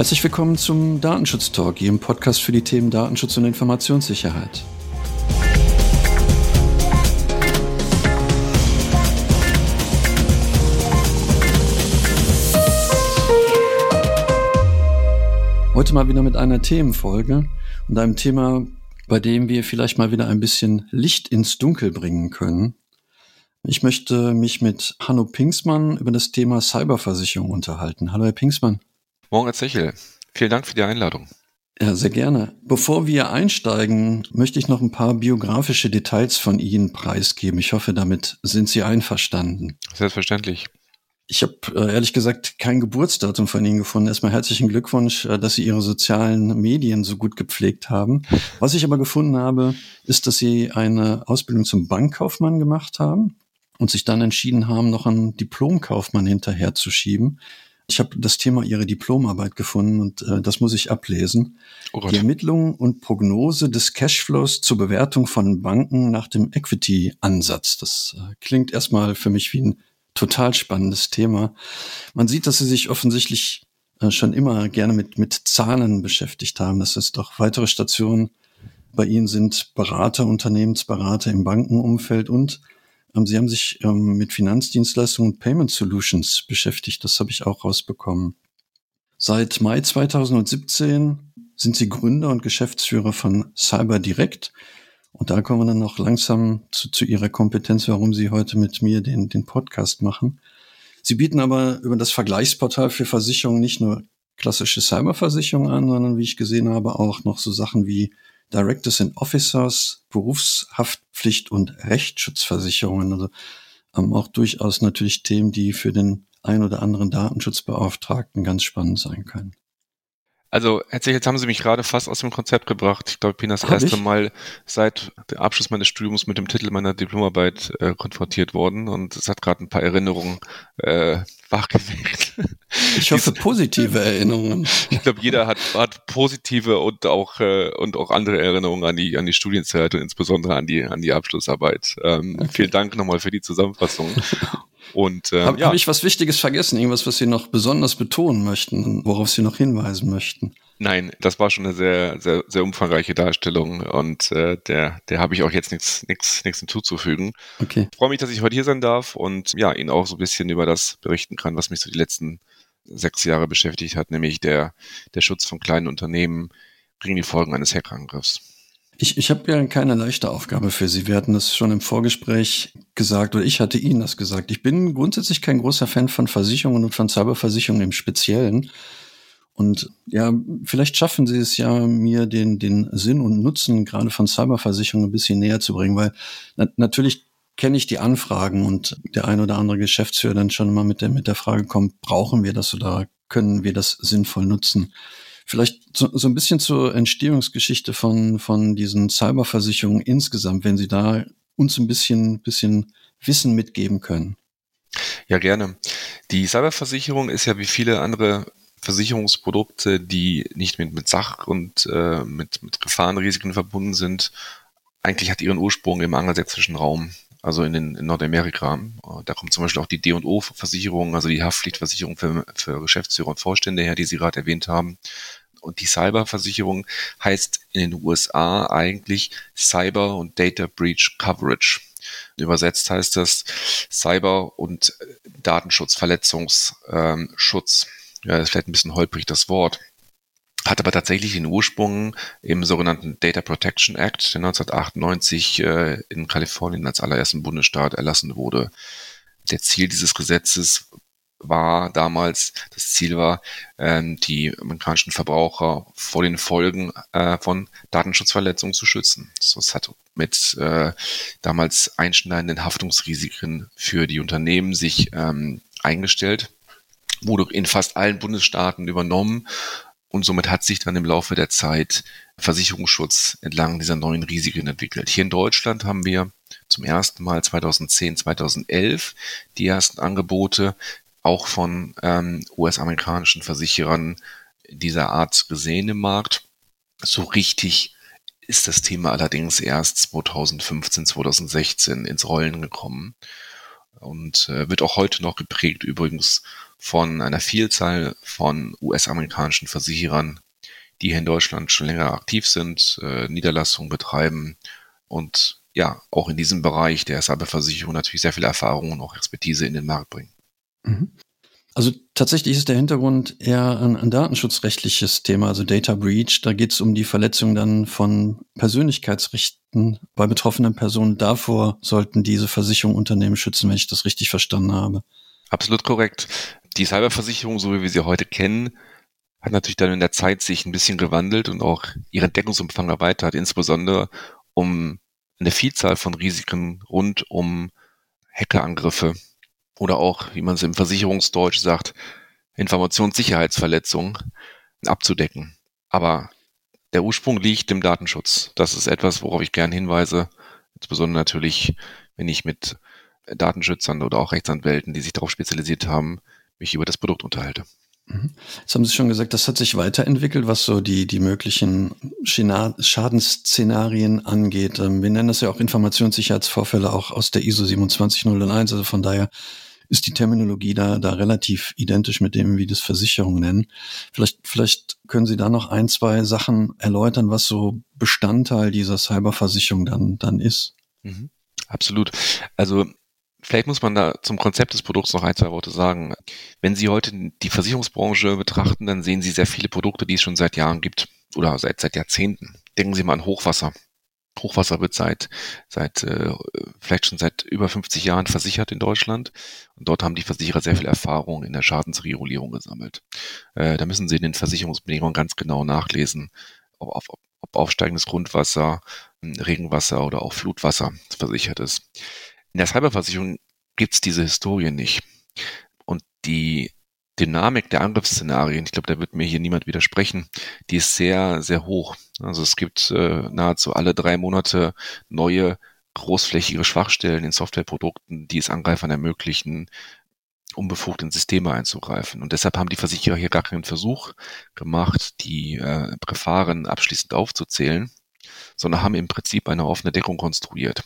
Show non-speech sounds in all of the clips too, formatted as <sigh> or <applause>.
Herzlich willkommen zum Datenschutz Talk, Ihrem Podcast für die Themen Datenschutz und Informationssicherheit. Heute mal wieder mit einer Themenfolge und einem Thema, bei dem wir vielleicht mal wieder ein bisschen Licht ins Dunkel bringen können. Ich möchte mich mit Hanno Pingsmann über das Thema Cyberversicherung unterhalten. Hallo, Herr Pingsmann. Morgen, Herr Zechel. Vielen Dank für die Einladung. Ja, sehr gerne. Bevor wir einsteigen, möchte ich noch ein paar biografische Details von Ihnen preisgeben. Ich hoffe, damit sind Sie einverstanden. Selbstverständlich. Ich habe äh, ehrlich gesagt kein Geburtsdatum von Ihnen gefunden. Erstmal herzlichen Glückwunsch, äh, dass Sie Ihre sozialen Medien so gut gepflegt haben. Was ich aber gefunden habe, ist, dass Sie eine Ausbildung zum Bankkaufmann gemacht haben und sich dann entschieden haben, noch einen Diplomkaufmann hinterherzuschieben. Ich habe das Thema Ihre Diplomarbeit gefunden und äh, das muss ich ablesen. Oh die Ermittlung und Prognose des Cashflows zur Bewertung von Banken nach dem Equity-Ansatz. Das äh, klingt erstmal für mich wie ein total spannendes Thema. Man sieht, dass sie sich offensichtlich äh, schon immer gerne mit, mit Zahlen beschäftigt haben. Das ist doch weitere Stationen bei Ihnen sind Berater, Unternehmensberater im Bankenumfeld und Sie haben sich ähm, mit Finanzdienstleistungen und Payment Solutions beschäftigt. Das habe ich auch rausbekommen. Seit Mai 2017 sind Sie Gründer und Geschäftsführer von Cyber Direct. Und da kommen wir dann noch langsam zu, zu Ihrer Kompetenz, warum Sie heute mit mir den, den Podcast machen. Sie bieten aber über das Vergleichsportal für Versicherungen nicht nur klassische Cyberversicherungen an, sondern wie ich gesehen habe, auch noch so Sachen wie Directors and Officers, Berufshaftpflicht und Rechtsschutzversicherungen. Also ähm, auch durchaus natürlich Themen, die für den ein oder anderen Datenschutzbeauftragten ganz spannend sein können. Also jetzt haben Sie mich gerade fast aus dem Konzept gebracht. Ich glaube, ich bin das Hab erste ich? Mal seit dem Abschluss meines Studiums mit dem Titel meiner Diplomarbeit äh, konfrontiert worden und es hat gerade ein paar Erinnerungen äh, wachgeweckt. Ich hoffe positive Erinnerungen. Ich glaube, jeder hat, hat positive und auch äh, und auch andere Erinnerungen an die an die Studienzeit und insbesondere an die an die Abschlussarbeit. Ähm, okay. Vielen Dank nochmal für die Zusammenfassung. Und ähm, habe ja. hab ich was Wichtiges vergessen? Irgendwas, was Sie noch besonders betonen möchten, worauf Sie noch hinweisen möchten? Nein, das war schon eine sehr, sehr, sehr umfangreiche Darstellung und äh, der, der habe ich auch jetzt nichts, nichts, nichts hinzuzufügen. Okay. Ich freue mich, dass ich heute hier sein darf und ja, Ihnen auch so ein bisschen über das berichten kann, was mich so die letzten sechs Jahre beschäftigt hat, nämlich der, der Schutz von kleinen Unternehmen gegen die Folgen eines Hackerangriffs. Ich, ich habe ja keine leichte Aufgabe für Sie. Wir hatten das schon im Vorgespräch gesagt oder ich hatte Ihnen das gesagt. Ich bin grundsätzlich kein großer Fan von Versicherungen und von Cyberversicherungen im Speziellen. Und ja, vielleicht schaffen Sie es ja, mir den, den Sinn und Nutzen gerade von Cyberversicherungen ein bisschen näher zu bringen, weil na, natürlich kenne ich die Anfragen und der ein oder andere Geschäftsführer dann schon immer mit der, mit der Frage kommt, brauchen wir das oder können wir das sinnvoll nutzen? Vielleicht so, so ein bisschen zur Entstehungsgeschichte von, von diesen Cyberversicherungen insgesamt, wenn Sie da uns ein bisschen, bisschen Wissen mitgeben können. Ja, gerne. Die Cyberversicherung ist ja wie viele andere Versicherungsprodukte, die nicht mit, mit Sach- und äh, mit, mit Gefahrenrisiken verbunden sind, eigentlich hat ihren Ursprung im angelsächsischen Raum, also in, den, in Nordamerika. Da kommt zum Beispiel auch die D&O-Versicherung, also die Haftpflichtversicherung für, für Geschäftsführer und Vorstände her, die Sie gerade erwähnt haben. Und die Cyberversicherung heißt in den USA eigentlich Cyber und Data Breach Coverage. Übersetzt heißt das Cyber- und Datenschutzverletzungsschutz. Ähm, ja, das ist vielleicht ein bisschen holprig das Wort. Hat aber tatsächlich den Ursprung im sogenannten Data Protection Act, der 1998 äh, in Kalifornien als allerersten Bundesstaat erlassen wurde. Der Ziel dieses Gesetzes war damals, das Ziel war, ähm, die amerikanischen Verbraucher vor den Folgen äh, von Datenschutzverletzungen zu schützen. Das hat mit äh, damals einschneidenden Haftungsrisiken für die Unternehmen sich ähm, eingestellt, wurde in fast allen Bundesstaaten übernommen und somit hat sich dann im Laufe der Zeit Versicherungsschutz entlang dieser neuen Risiken entwickelt. Hier in Deutschland haben wir zum ersten Mal 2010, 2011 die ersten Angebote auch von ähm, US-amerikanischen Versicherern dieser Art gesehen im Markt. So richtig ist das Thema allerdings erst 2015, 2016 ins Rollen gekommen. und äh, wird auch heute noch geprägt übrigens von einer Vielzahl von US-amerikanischen Versicherern, die hier in Deutschland schon länger aktiv sind, äh, Niederlassungen betreiben und ja, auch in diesem Bereich der Cyberversicherung natürlich sehr viel Erfahrung und auch Expertise in den Markt bringen. Mhm. Also tatsächlich ist der Hintergrund eher ein, ein datenschutzrechtliches Thema, also Data Breach. Da geht es um die Verletzung dann von Persönlichkeitsrechten bei betroffenen Personen. Davor sollten diese Versicherungsunternehmen schützen, wenn ich das richtig verstanden habe. Absolut korrekt. Die Cyberversicherung, so wie wir sie heute kennen, hat natürlich dann in der Zeit sich ein bisschen gewandelt und auch ihren Deckungsumfang erweitert, insbesondere um eine Vielzahl von Risiken rund um Hackerangriffe oder auch, wie man es im Versicherungsdeutsch sagt, Informationssicherheitsverletzungen abzudecken. Aber der Ursprung liegt im Datenschutz. Das ist etwas, worauf ich gern hinweise, insbesondere natürlich, wenn ich mit Datenschützern oder auch Rechtsanwälten, die sich darauf spezialisiert haben, mich über das Produkt unterhalte. Mhm. Jetzt haben Sie schon gesagt, das hat sich weiterentwickelt, was so die, die möglichen Schadensszenarien angeht. Ähm, wir nennen das ja auch Informationssicherheitsvorfälle auch aus der ISO 27001. Also von daher ist die Terminologie da, da relativ identisch mit dem, wie das Versicherungen nennen. Vielleicht, vielleicht können Sie da noch ein, zwei Sachen erläutern, was so Bestandteil dieser Cyberversicherung dann, dann ist. Mhm. Absolut. Also Vielleicht muss man da zum Konzept des Produkts noch ein, zwei Worte sagen. Wenn Sie heute die Versicherungsbranche betrachten, dann sehen Sie sehr viele Produkte, die es schon seit Jahren gibt oder seit, seit Jahrzehnten. Denken Sie mal an Hochwasser. Hochwasser wird seit, seit äh, vielleicht schon seit über 50 Jahren versichert in Deutschland. Und dort haben die Versicherer sehr viel Erfahrung in der Schadensregulierung gesammelt. Äh, da müssen Sie in den Versicherungsbedingungen ganz genau nachlesen, ob, ob, ob aufsteigendes Grundwasser, Regenwasser oder auch Flutwasser versichert ist. In der Cyberversicherung gibt's diese Historie nicht. Und die Dynamik der Angriffsszenarien, ich glaube, da wird mir hier niemand widersprechen, die ist sehr, sehr hoch. Also es gibt äh, nahezu alle drei Monate neue großflächige Schwachstellen in Softwareprodukten, die es Angreifern ermöglichen, unbefugt in Systeme einzugreifen. Und deshalb haben die Versicherer hier gar keinen Versuch gemacht, die äh, Präfaren abschließend aufzuzählen, sondern haben im Prinzip eine offene Deckung konstruiert.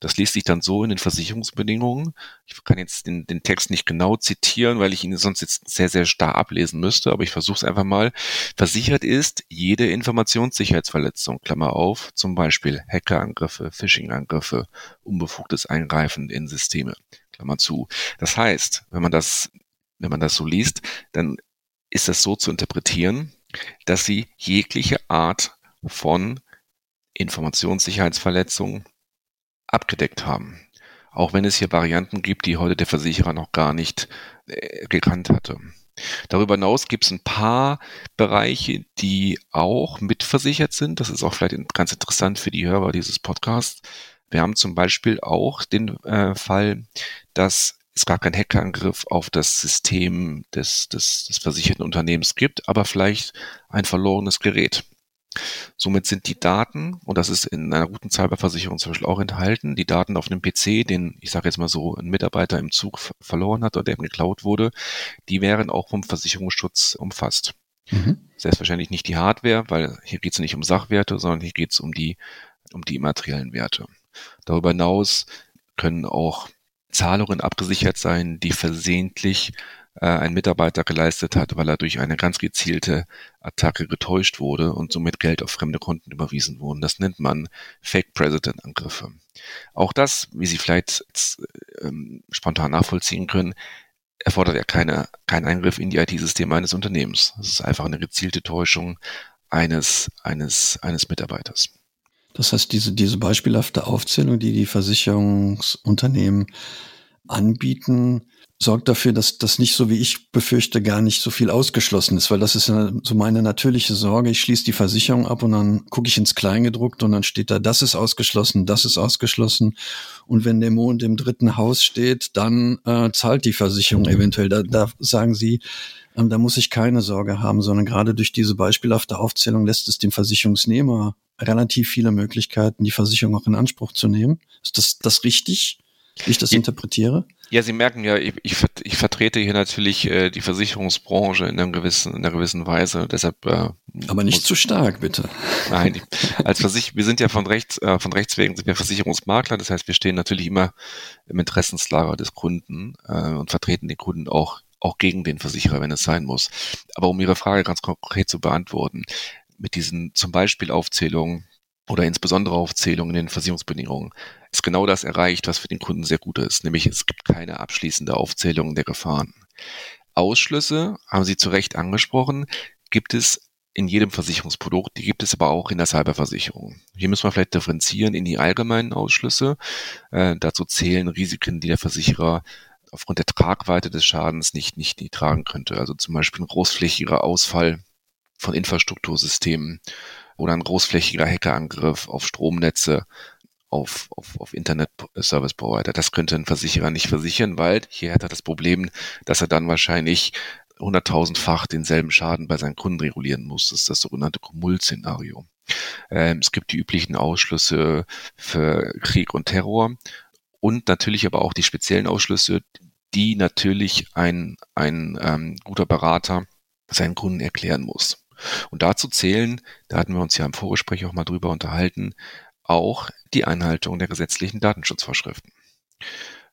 Das liest sich dann so in den Versicherungsbedingungen. Ich kann jetzt den, den Text nicht genau zitieren, weil ich ihn sonst jetzt sehr, sehr starr ablesen müsste, aber ich versuche es einfach mal. Versichert ist jede Informationssicherheitsverletzung, Klammer auf, zum Beispiel Hackerangriffe, Phishing-Angriffe, unbefugtes Eingreifen in Systeme, Klammer zu. Das heißt, wenn man das, wenn man das so liest, dann ist das so zu interpretieren, dass sie jegliche Art von Informationssicherheitsverletzungen abgedeckt haben. Auch wenn es hier Varianten gibt, die heute der Versicherer noch gar nicht äh, gekannt hatte. Darüber hinaus gibt es ein paar Bereiche, die auch mitversichert sind. Das ist auch vielleicht ganz interessant für die Hörer dieses Podcasts. Wir haben zum Beispiel auch den äh, Fall, dass es gar keinen Hackerangriff auf das System des, des, des versicherten Unternehmens gibt, aber vielleicht ein verlorenes Gerät. Somit sind die Daten, und das ist in einer guten Cyberversicherung zum Beispiel auch enthalten, die Daten auf einem PC, den, ich sage jetzt mal so, ein Mitarbeiter im Zug verloren hat oder der ihm geklaut wurde, die wären auch vom Versicherungsschutz umfasst. Mhm. Selbstverständlich nicht die Hardware, weil hier geht es nicht um Sachwerte, sondern hier geht es um die, um die immateriellen Werte. Darüber hinaus können auch Zahlungen abgesichert sein, die versehentlich ein Mitarbeiter geleistet hat, weil er durch eine ganz gezielte Attacke getäuscht wurde und somit Geld auf fremde Konten überwiesen wurden. Das nennt man Fake President Angriffe. Auch das, wie Sie vielleicht jetzt, ähm, spontan nachvollziehen können, erfordert ja keine, keinen Eingriff in die IT-Systeme eines Unternehmens. Es ist einfach eine gezielte Täuschung eines, eines, eines Mitarbeiters. Das heißt, diese, diese beispielhafte Aufzählung, die die Versicherungsunternehmen anbieten, sorgt dafür, dass das nicht so wie ich befürchte gar nicht so viel ausgeschlossen ist, weil das ist so meine natürliche Sorge. Ich schließe die Versicherung ab und dann gucke ich ins Kleingedruckte und dann steht da, das ist ausgeschlossen, das ist ausgeschlossen. Und wenn der Mond im dritten Haus steht, dann äh, zahlt die Versicherung eventuell. Da, da sagen sie, ähm, da muss ich keine Sorge haben, sondern gerade durch diese beispielhafte Aufzählung lässt es dem Versicherungsnehmer relativ viele Möglichkeiten, die Versicherung auch in Anspruch zu nehmen. Ist das, das richtig? Wie ich das interpretiere? Ja, Sie merken ja, ich, ich, ich vertrete hier natürlich äh, die Versicherungsbranche in, einem gewissen, in einer gewissen Weise. Deshalb, äh, Aber nicht zu stark, bitte. <laughs> Nein, als Versich wir sind ja von Rechts, äh, von Rechts wegen sind wir Versicherungsmakler. Das heißt, wir stehen natürlich immer im Interessenslager des Kunden äh, und vertreten den Kunden auch auch gegen den Versicherer, wenn es sein muss. Aber um Ihre Frage ganz konkret zu beantworten, mit diesen zum Beispiel Aufzählungen oder insbesondere Aufzählungen in den Versicherungsbedingungen ist genau das erreicht, was für den Kunden sehr gut ist, nämlich es gibt keine abschließende Aufzählung der Gefahren. Ausschlüsse, haben Sie zu Recht angesprochen, gibt es in jedem Versicherungsprodukt, die gibt es aber auch in der Cyberversicherung. Hier müssen wir vielleicht differenzieren in die allgemeinen Ausschlüsse. Äh, dazu zählen Risiken, die der Versicherer aufgrund der Tragweite des Schadens nicht, nicht, nicht tragen könnte. Also zum Beispiel ein großflächiger Ausfall von Infrastruktursystemen oder ein großflächiger Hackerangriff auf Stromnetze, auf, auf, auf Internet Service Provider. Das könnte ein Versicherer nicht versichern, weil hier hat er das Problem, dass er dann wahrscheinlich hunderttausendfach denselben Schaden bei seinen Kunden regulieren muss. Das ist das sogenannte Kumul-Szenario. Ähm, es gibt die üblichen Ausschlüsse für Krieg und Terror und natürlich aber auch die speziellen Ausschlüsse, die natürlich ein, ein ähm, guter Berater seinen Kunden erklären muss. Und dazu zählen, da hatten wir uns ja im Vorgespräch auch mal drüber unterhalten, auch die Einhaltung der gesetzlichen Datenschutzvorschriften.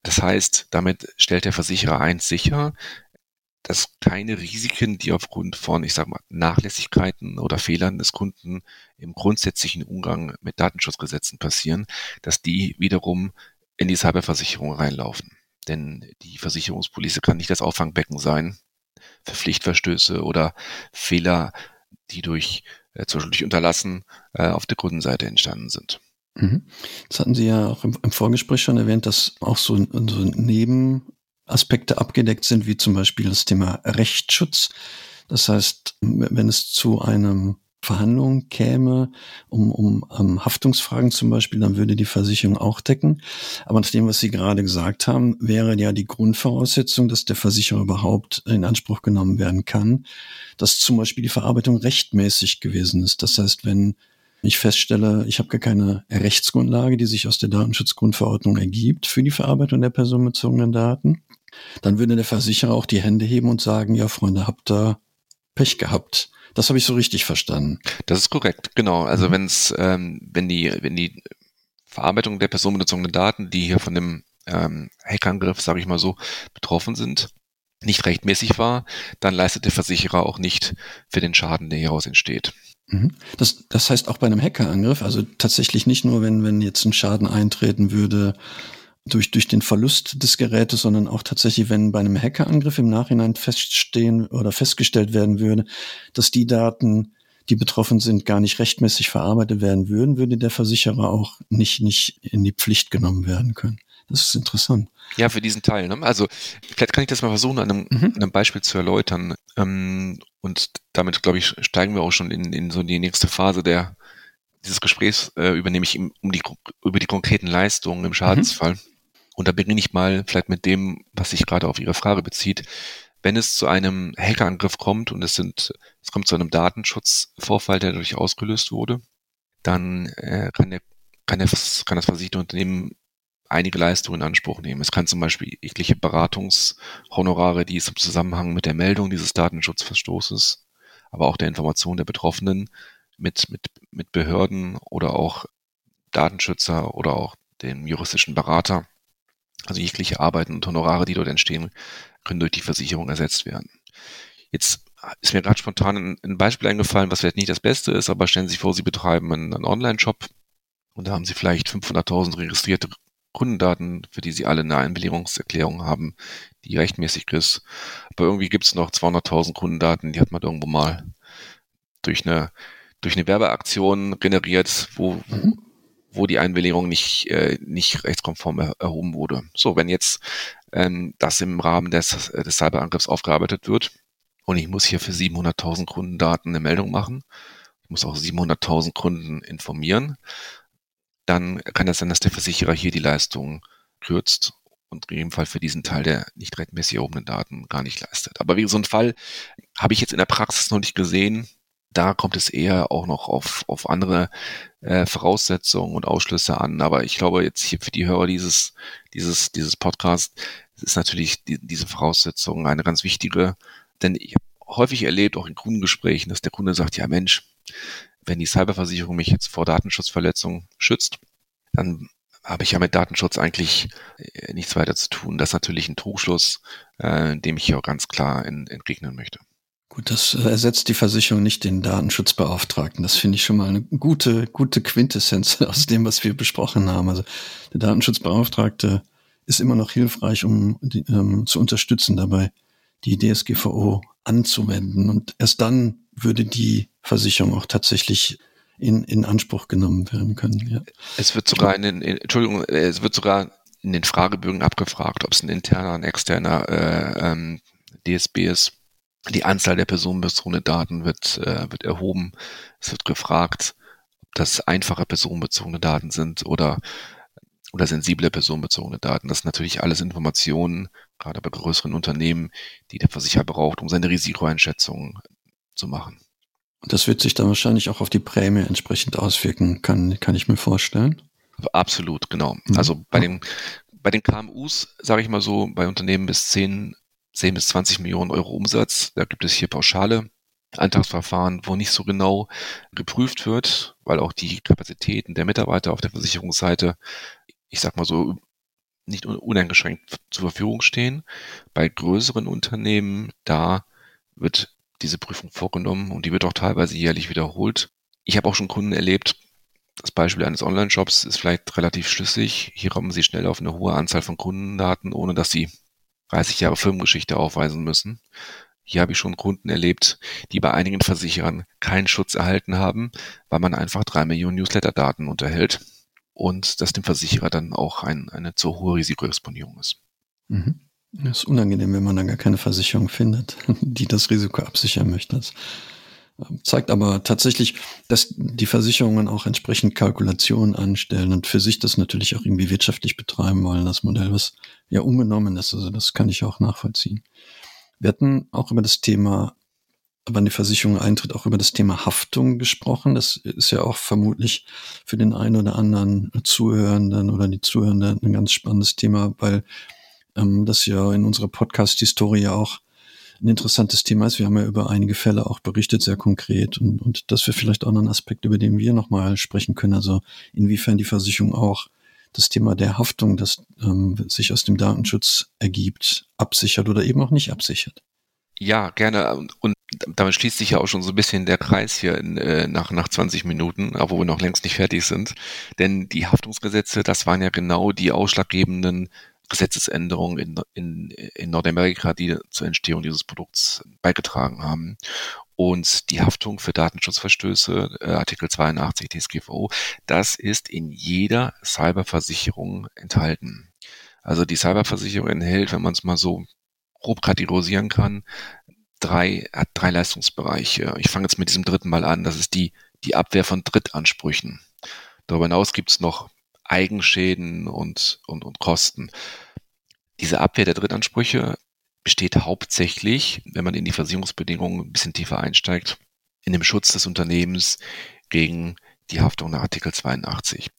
Das heißt, damit stellt der Versicherer eins sicher, dass keine Risiken, die aufgrund von, ich sage mal, Nachlässigkeiten oder Fehlern des Kunden im grundsätzlichen Umgang mit Datenschutzgesetzen passieren, dass die wiederum in die Cyberversicherung reinlaufen. Denn die Versicherungspolice kann nicht das Auffangbecken sein für Pflichtverstöße oder Fehler, die durch, äh, zum Beispiel durch Unterlassen äh, auf der Kundenseite entstanden sind. Mhm. Das hatten Sie ja auch im, im Vorgespräch schon erwähnt, dass auch so, so Nebenaspekte abgedeckt sind, wie zum Beispiel das Thema Rechtsschutz. Das heißt, wenn es zu einem Verhandlungen käme, um, um um Haftungsfragen zum Beispiel, dann würde die Versicherung auch decken. Aber nach dem, was Sie gerade gesagt haben, wäre ja die Grundvoraussetzung, dass der Versicherer überhaupt in Anspruch genommen werden kann, dass zum Beispiel die Verarbeitung rechtmäßig gewesen ist. Das heißt, wenn ich feststelle, ich habe gar keine Rechtsgrundlage, die sich aus der Datenschutzgrundverordnung ergibt für die Verarbeitung der personenbezogenen Daten, dann würde der Versicherer auch die Hände heben und sagen, ja, Freunde, habt ihr Pech gehabt. Das habe ich so richtig verstanden. Das ist korrekt, genau. Also mhm. wenn's, ähm, wenn die, wenn die Verarbeitung der personenbezogenen Daten, die hier von dem ähm, Hackerangriff, sage ich mal so, betroffen sind, nicht rechtmäßig war, dann leistet der Versicherer auch nicht für den Schaden, der hieraus entsteht. Mhm. Das, das heißt auch bei einem Hackerangriff, also tatsächlich nicht nur, wenn, wenn jetzt ein Schaden eintreten würde, durch, durch den Verlust des Gerätes, sondern auch tatsächlich, wenn bei einem Hackerangriff im Nachhinein feststehen oder festgestellt werden würde, dass die Daten, die betroffen sind, gar nicht rechtmäßig verarbeitet werden würden, würde der Versicherer auch nicht, nicht in die Pflicht genommen werden können. Das ist interessant. Ja, für diesen Teil. Ne? Also vielleicht kann ich das mal versuchen, an einem, mhm. an einem Beispiel zu erläutern. Ähm, und damit, glaube ich, steigen wir auch schon in, in so die nächste Phase der dieses Gesprächs äh, übernehme ich um die, über die konkreten Leistungen im Schadensfall. Mhm. Und da beginne ich mal vielleicht mit dem, was sich gerade auf Ihre Frage bezieht. Wenn es zu einem Hackerangriff kommt und es sind, es kommt zu einem Datenschutzvorfall, der dadurch ausgelöst wurde, dann äh, kann, der, kann, der, kann das versicherte Unternehmen einige Leistungen in Anspruch nehmen. Es kann zum Beispiel jegliche Beratungshonorare, die es im Zusammenhang mit der Meldung dieses Datenschutzverstoßes, aber auch der Information der Betroffenen mit, mit, mit Behörden oder auch Datenschützer oder auch dem juristischen Berater also jegliche Arbeiten und Honorare, die dort entstehen, können durch die Versicherung ersetzt werden. Jetzt ist mir gerade spontan ein, Beispiel eingefallen, was vielleicht nicht das Beste ist, aber stellen Sie sich vor, Sie betreiben einen, einen Online-Shop und da haben Sie vielleicht 500.000 registrierte Kundendaten, für die Sie alle eine Einwilligungserklärung haben, die rechtmäßig ist. Aber irgendwie gibt es noch 200.000 Kundendaten, die hat man irgendwo mal durch eine, durch eine Werbeaktion generiert, wo, mhm wo die Einwilligung nicht, äh, nicht rechtskonform er, erhoben wurde. So, wenn jetzt ähm, das im Rahmen des, des Cyberangriffs aufgearbeitet wird und ich muss hier für 700.000 Kundendaten eine Meldung machen, ich muss auch 700.000 Kunden informieren, dann kann es sein, dass der Versicherer hier die Leistung kürzt und in jedem Fall für diesen Teil der nicht rechtmäßig erhobenen Daten gar nicht leistet. Aber wie so ein Fall habe ich jetzt in der Praxis noch nicht gesehen, da kommt es eher auch noch auf, auf andere äh, Voraussetzungen und Ausschlüsse an. Aber ich glaube jetzt hier für die Hörer dieses, dieses, dieses Podcast ist natürlich die, diese Voraussetzung eine ganz wichtige. Denn ich habe häufig erlebt, auch in Kundengesprächen, dass der Kunde sagt, ja Mensch, wenn die Cyberversicherung mich jetzt vor Datenschutzverletzungen schützt, dann habe ich ja mit Datenschutz eigentlich äh, nichts weiter zu tun. Das ist natürlich ein Trugschluss, äh, dem ich hier auch ganz klar in, entgegnen möchte. Gut, das ersetzt die Versicherung nicht den Datenschutzbeauftragten. Das finde ich schon mal eine gute, gute Quintessenz <laughs> aus dem, was wir besprochen haben. Also der Datenschutzbeauftragte ist immer noch hilfreich, um die, ähm, zu unterstützen dabei, die DSGVO anzuwenden. Und erst dann würde die Versicherung auch tatsächlich in, in Anspruch genommen werden können. Ja. Es wird sogar in den, in, Entschuldigung, es wird sogar in den Fragebögen abgefragt, ob es ein interner, ein externer äh, ähm, DSB ist. Die Anzahl der personenbezogenen Daten wird, äh, wird erhoben. Es wird gefragt, ob das einfache personenbezogene Daten sind oder, oder sensible personenbezogene Daten. Das sind natürlich alles Informationen, gerade bei größeren Unternehmen, die der Versicherer braucht, um seine Risikoeinschätzung zu machen. Und das wird sich dann wahrscheinlich auch auf die Prämie entsprechend auswirken, kann, kann ich mir vorstellen. Absolut, genau. Mhm. Also bei den, bei den KMUs, sage ich mal so, bei Unternehmen bis 10 10 bis 20 Millionen Euro Umsatz. Da gibt es hier pauschale Antragsverfahren, wo nicht so genau geprüft wird, weil auch die Kapazitäten der Mitarbeiter auf der Versicherungsseite, ich sag mal so, nicht uneingeschränkt zur Verfügung stehen. Bei größeren Unternehmen, da wird diese Prüfung vorgenommen und die wird auch teilweise jährlich wiederholt. Ich habe auch schon Kunden erlebt, das Beispiel eines Online-Shops ist vielleicht relativ schlüssig. Hier kommen sie schnell auf eine hohe Anzahl von Kundendaten, ohne dass sie 30 Jahre Firmengeschichte aufweisen müssen. Hier habe ich schon Kunden erlebt, die bei einigen Versicherern keinen Schutz erhalten haben, weil man einfach drei Millionen Newsletter-Daten unterhält und dass dem Versicherer dann auch ein, eine zu hohe Risikoexponierung ist. Mhm. Das ist unangenehm, wenn man dann gar keine Versicherung findet, <laughs> die das Risiko absichern möchte. Das zeigt aber tatsächlich, dass die Versicherungen auch entsprechend Kalkulationen anstellen und für sich das natürlich auch irgendwie wirtschaftlich betreiben wollen, das Modell, was ja unbenommen ist. Also das kann ich auch nachvollziehen. Wir hatten auch über das Thema, wann die Versicherung eintritt, auch über das Thema Haftung gesprochen. Das ist ja auch vermutlich für den einen oder anderen Zuhörenden oder die Zuhörenden ein ganz spannendes Thema, weil ähm, das ja in unserer Podcast-Historie auch ein interessantes Thema ist. Wir haben ja über einige Fälle auch berichtet, sehr konkret. Und, und das wäre vielleicht auch noch ein Aspekt, über den wir nochmal sprechen können. Also inwiefern die Versicherung auch das Thema der Haftung, das ähm, sich aus dem Datenschutz ergibt, absichert oder eben auch nicht absichert. Ja, gerne. Und damit schließt sich ja auch schon so ein bisschen der Kreis hier in, äh, nach, nach 20 Minuten, obwohl wir noch längst nicht fertig sind. Denn die Haftungsgesetze, das waren ja genau die ausschlaggebenden Gesetzesänderungen in, in, in Nordamerika, die zur Entstehung dieses Produkts beigetragen haben. Und die Haftung für Datenschutzverstöße, äh, Artikel 82 DSGVO, das ist in jeder Cyberversicherung enthalten. Also die Cyberversicherung enthält, wenn man es mal so grob kategorisieren kann, drei, hat drei Leistungsbereiche. Ich fange jetzt mit diesem dritten Mal an. Das ist die, die Abwehr von Drittansprüchen. Darüber hinaus gibt es noch Eigenschäden und, und, und Kosten. Diese Abwehr der Drittansprüche besteht hauptsächlich, wenn man in die Versicherungsbedingungen ein bisschen tiefer einsteigt, in dem Schutz des Unternehmens gegen die Haftung nach Artikel 82.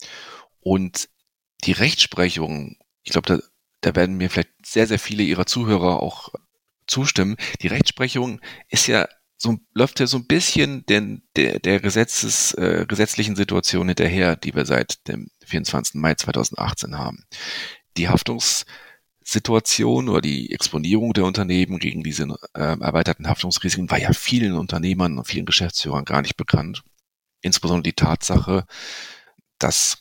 Und die Rechtsprechung, ich glaube, da, da werden mir vielleicht sehr, sehr viele Ihrer Zuhörer auch zustimmen. Die Rechtsprechung ist ja so läuft ja so ein bisschen den, der, der Gesetzes, äh, gesetzlichen Situation hinterher, die wir seit dem 24. Mai 2018 haben. Die Haftungssituation oder die Exponierung der Unternehmen gegen diese äh, erweiterten Haftungsrisiken war ja vielen Unternehmern und vielen Geschäftsführern gar nicht bekannt. Insbesondere die Tatsache, dass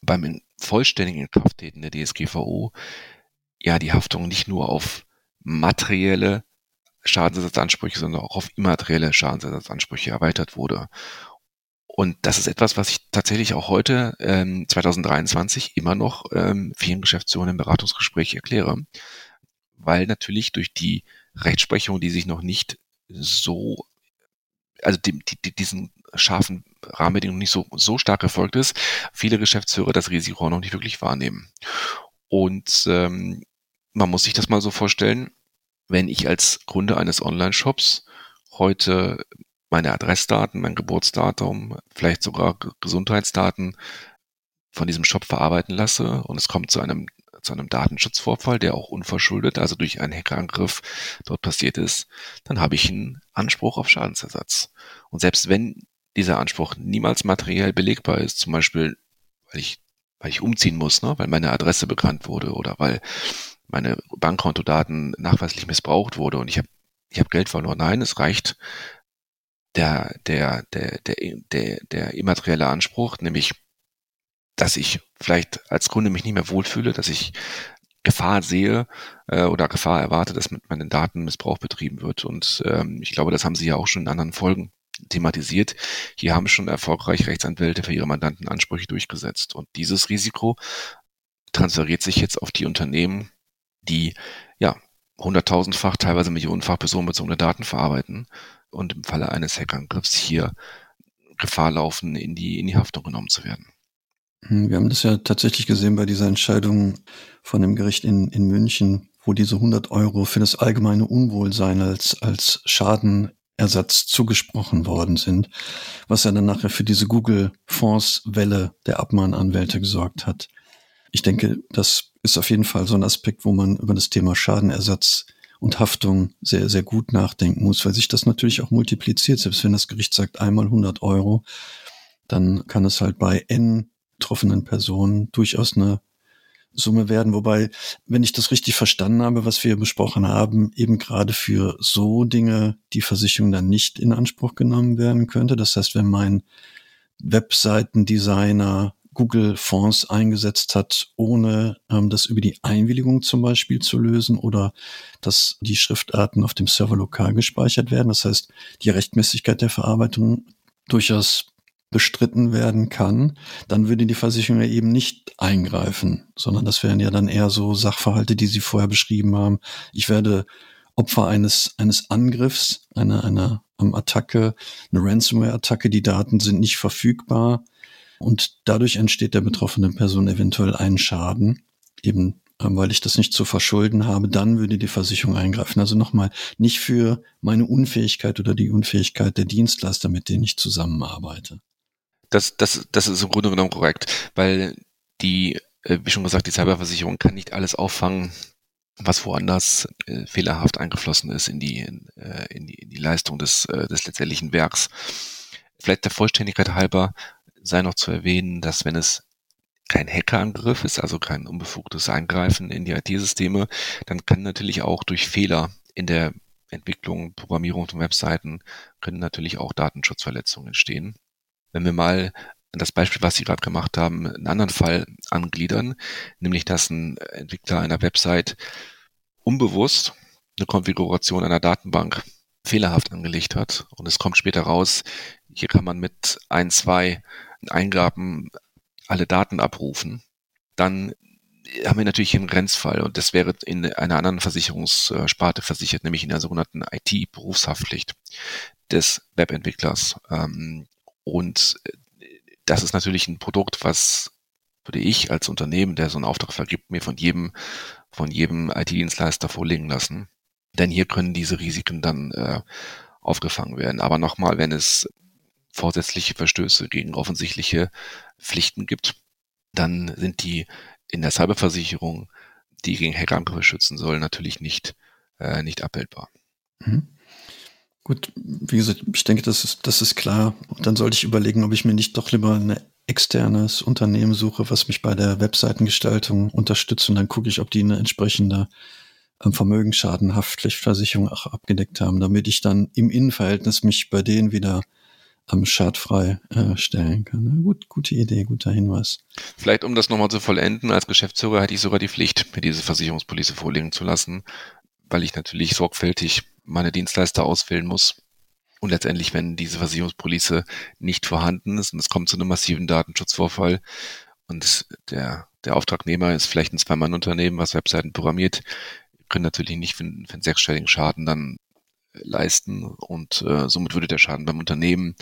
beim vollständigen Inkrafttreten der DSGVO ja die Haftung nicht nur auf materielle Schadensersatzansprüche, sondern auch auf immaterielle Schadensersatzansprüche erweitert wurde. Und das ist etwas, was ich tatsächlich auch heute, ähm, 2023, immer noch ähm, vielen Geschäftsführern im Beratungsgespräch erkläre, weil natürlich durch die Rechtsprechung, die sich noch nicht so, also die, die, diesen scharfen Rahmenbedingungen nicht so, so stark erfolgt ist, viele Geschäftsführer das Risiko noch nicht wirklich wahrnehmen. Und ähm, man muss sich das mal so vorstellen, wenn ich als Kunde eines Online-Shops heute meine Adressdaten, mein Geburtsdatum, vielleicht sogar Gesundheitsdaten von diesem Shop verarbeiten lasse und es kommt zu einem zu einem Datenschutzvorfall, der auch unverschuldet, also durch einen Hackerangriff dort passiert ist, dann habe ich einen Anspruch auf Schadensersatz. Und selbst wenn dieser Anspruch niemals materiell belegbar ist, zum Beispiel, weil ich, weil ich umziehen muss, ne, weil meine Adresse bekannt wurde oder weil meine Bankkontodaten nachweislich missbraucht wurde und ich habe ich hab Geld verloren. Nein, es reicht der, der, der, der, der, der immaterielle Anspruch, nämlich dass ich vielleicht als Kunde mich nicht mehr wohlfühle, dass ich Gefahr sehe äh, oder Gefahr erwarte, dass mit meinen Daten Missbrauch betrieben wird. Und ähm, ich glaube, das haben Sie ja auch schon in anderen Folgen thematisiert. Hier haben schon erfolgreich Rechtsanwälte für ihre Mandanten Ansprüche durchgesetzt. Und dieses Risiko transferiert sich jetzt auf die Unternehmen, die ja hunderttausendfach, teilweise millionenfach personenbezogene Daten verarbeiten und im Falle eines Hackerangriffs hier Gefahr laufen, in die, in die Haftung genommen zu werden. Hm, wir haben das ja tatsächlich gesehen bei dieser Entscheidung von dem Gericht in, in München, wo diese 100 Euro für das allgemeine Unwohlsein als, als Schadenersatz zugesprochen worden sind, was ja dann nachher für diese Google-Fonds-Welle der Abmahnanwälte gesorgt hat. Ich denke, das ist auf jeden Fall so ein Aspekt, wo man über das Thema Schadenersatz und Haftung sehr, sehr gut nachdenken muss, weil sich das natürlich auch multipliziert. Selbst wenn das Gericht sagt einmal 100 Euro, dann kann es halt bei N betroffenen Personen durchaus eine Summe werden. Wobei, wenn ich das richtig verstanden habe, was wir besprochen haben, eben gerade für so Dinge die Versicherung dann nicht in Anspruch genommen werden könnte. Das heißt, wenn mein Webseitendesigner Google Fonds eingesetzt hat, ohne ähm, das über die Einwilligung zum Beispiel zu lösen oder dass die Schriftarten auf dem Server lokal gespeichert werden. Das heißt, die Rechtmäßigkeit der Verarbeitung durchaus bestritten werden kann, dann würde die Versicherung ja eben nicht eingreifen, sondern das wären ja dann eher so Sachverhalte, die Sie vorher beschrieben haben. Ich werde Opfer eines, eines Angriffs, einer, einer um, Attacke, eine Ransomware-Attacke, die Daten sind nicht verfügbar und dadurch entsteht der betroffenen Person eventuell ein Schaden, eben ähm, weil ich das nicht zu verschulden habe, dann würde die Versicherung eingreifen. Also nochmal, nicht für meine Unfähigkeit oder die Unfähigkeit der Dienstleister, mit denen ich zusammenarbeite. Das, das, das ist im Grunde genommen korrekt, weil die, äh, wie schon gesagt, die Cyberversicherung kann nicht alles auffangen, was woanders äh, fehlerhaft eingeflossen ist in die, in, äh, in die, in die Leistung des, äh, des letztendlichen Werks. Vielleicht der Vollständigkeit halber sei noch zu erwähnen, dass wenn es kein Hackerangriff ist, also kein unbefugtes Eingreifen in die IT-Systeme, dann kann natürlich auch durch Fehler in der Entwicklung, Programmierung von Webseiten können natürlich auch Datenschutzverletzungen entstehen. Wenn wir mal das Beispiel, was Sie gerade gemacht haben, einen anderen Fall angliedern, nämlich dass ein Entwickler einer Website unbewusst eine Konfiguration einer Datenbank fehlerhaft angelegt hat und es kommt später raus, hier kann man mit ein, zwei Eingaben alle Daten abrufen, dann haben wir natürlich einen Grenzfall und das wäre in einer anderen Versicherungssparte versichert, nämlich in der sogenannten IT-Berufshaftpflicht des Webentwicklers. Ähm, und das ist natürlich ein Produkt, was würde ich als Unternehmen, der so einen Auftrag vergibt, mir von jedem, von jedem IT-Dienstleister vorlegen lassen. Denn hier können diese Risiken dann äh, aufgefangen werden. Aber nochmal, wenn es vorsätzliche Verstöße gegen offensichtliche Pflichten gibt, dann sind die in der Cyberversicherung, die gegen Hackerangriffe schützen soll, natürlich nicht, äh, nicht abbildbar. Mhm. Gut, wie gesagt, ich denke, das ist, das ist klar. Und dann sollte ich überlegen, ob ich mir nicht doch lieber ein externes Unternehmen suche, was mich bei der Webseitengestaltung unterstützt. Und dann gucke ich, ob die eine entsprechende ähm, Vermögensschadenhaftpflichtversicherung auch abgedeckt haben, damit ich dann im Innenverhältnis mich bei denen wieder ähm, schadfrei äh, stellen kann. Gut, gute Idee, guter Hinweis. Vielleicht, um das nochmal zu vollenden, als Geschäftsführer hätte ich sogar die Pflicht, mir diese Versicherungspolice vorlegen zu lassen, weil ich natürlich sorgfältig meine Dienstleister auswählen muss. Und letztendlich, wenn diese Versicherungspolice nicht vorhanden ist und es kommt zu einem massiven Datenschutzvorfall und der, der Auftragnehmer ist vielleicht ein Zwei-Mann-Unternehmen, was Webseiten programmiert, können natürlich nicht für, für einen sechsstelligen Schaden dann leisten und äh, somit würde der Schaden beim Unternehmen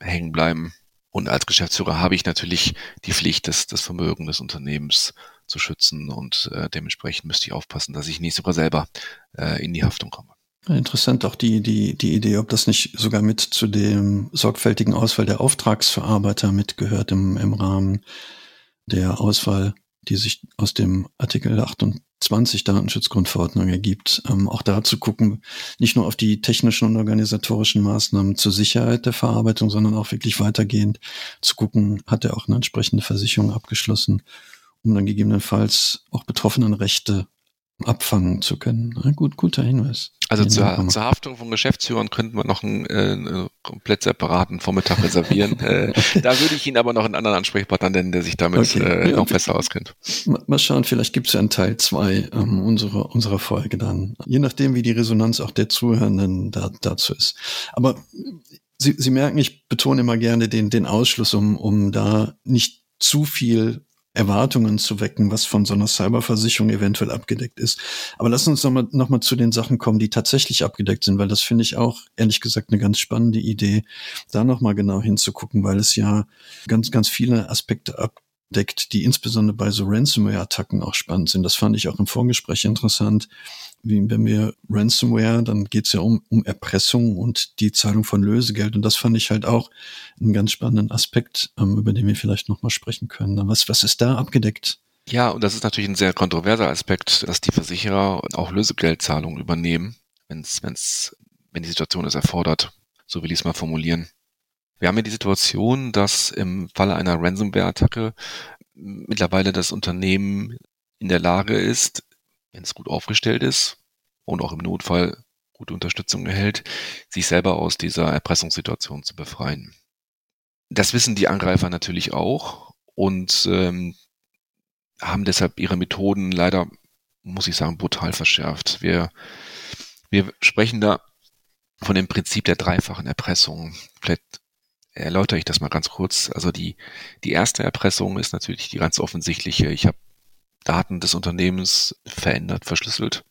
hängen bleiben. Und als Geschäftsführer habe ich natürlich die Pflicht, das, das Vermögen des Unternehmens zu schützen und äh, dementsprechend müsste ich aufpassen, dass ich nicht sogar selber äh, in die Haftung komme. Interessant auch die, die, die Idee, ob das nicht sogar mit zu dem sorgfältigen Auswahl der Auftragsverarbeiter mitgehört im, im Rahmen der Auswahl, die sich aus dem Artikel 28 Datenschutzgrundverordnung ergibt. Ähm, auch da zu gucken, nicht nur auf die technischen und organisatorischen Maßnahmen zur Sicherheit der Verarbeitung, sondern auch wirklich weitergehend zu gucken, hat er auch eine entsprechende Versicherung abgeschlossen, um dann gegebenenfalls auch betroffenen Rechte abfangen zu können. Na, gut, guter Hinweis. Also zur, zur, Haftung von Geschäftsführern könnten wir noch einen, äh, komplett separaten Vormittag reservieren. <laughs> äh, da würde ich Ihnen aber noch einen anderen Ansprechpartner nennen, der sich damit okay. äh, ja, noch besser auskennt. Mal schauen, vielleicht gibt es ja einen Teil zwei ähm, unserer, unserer Folge dann. Je nachdem, wie die Resonanz auch der Zuhörenden da, dazu ist. Aber Sie, Sie merken, ich betone immer gerne den, den Ausschluss, um, um da nicht zu viel Erwartungen zu wecken, was von so einer Cyberversicherung eventuell abgedeckt ist. Aber lass uns nochmal noch mal zu den Sachen kommen, die tatsächlich abgedeckt sind, weil das finde ich auch, ehrlich gesagt, eine ganz spannende Idee, da nochmal genau hinzugucken, weil es ja ganz, ganz viele Aspekte abdeckt, die insbesondere bei so Ransomware-Attacken auch spannend sind. Das fand ich auch im Vorgespräch interessant wie wenn wir Ransomware, dann geht es ja um, um Erpressung und die Zahlung von Lösegeld. Und das fand ich halt auch einen ganz spannenden Aspekt, ähm, über den wir vielleicht nochmal sprechen können. Was, was ist da abgedeckt? Ja, und das ist natürlich ein sehr kontroverser Aspekt, dass die Versicherer auch Lösegeldzahlungen übernehmen, wenn's, wenn's, wenn die Situation es erfordert. So will ich es mal formulieren. Wir haben ja die Situation, dass im Falle einer Ransomware-Attacke mittlerweile das Unternehmen in der Lage ist, wenn es gut aufgestellt ist und auch im Notfall gute Unterstützung erhält, sich selber aus dieser Erpressungssituation zu befreien. Das wissen die Angreifer natürlich auch und ähm, haben deshalb ihre Methoden leider, muss ich sagen, brutal verschärft. Wir, wir sprechen da von dem Prinzip der dreifachen Erpressung. Vielleicht erläutere ich das mal ganz kurz. Also die, die erste Erpressung ist natürlich die ganz offensichtliche. Ich habe Daten des Unternehmens verändert, verschlüsselt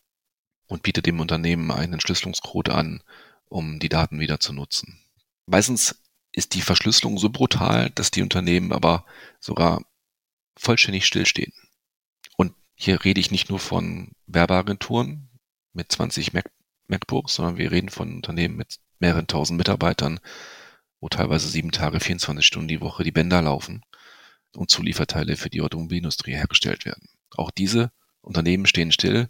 und bietet dem Unternehmen einen Entschlüsselungscode an, um die Daten wieder zu nutzen. Meistens ist die Verschlüsselung so brutal, dass die Unternehmen aber sogar vollständig stillstehen. Und hier rede ich nicht nur von Werbeagenturen mit 20 Mac MacBooks, sondern wir reden von Unternehmen mit mehreren tausend Mitarbeitern, wo teilweise sieben Tage, 24 Stunden die Woche die Bänder laufen und Zulieferteile für die Automobilindustrie hergestellt werden. Auch diese Unternehmen stehen still,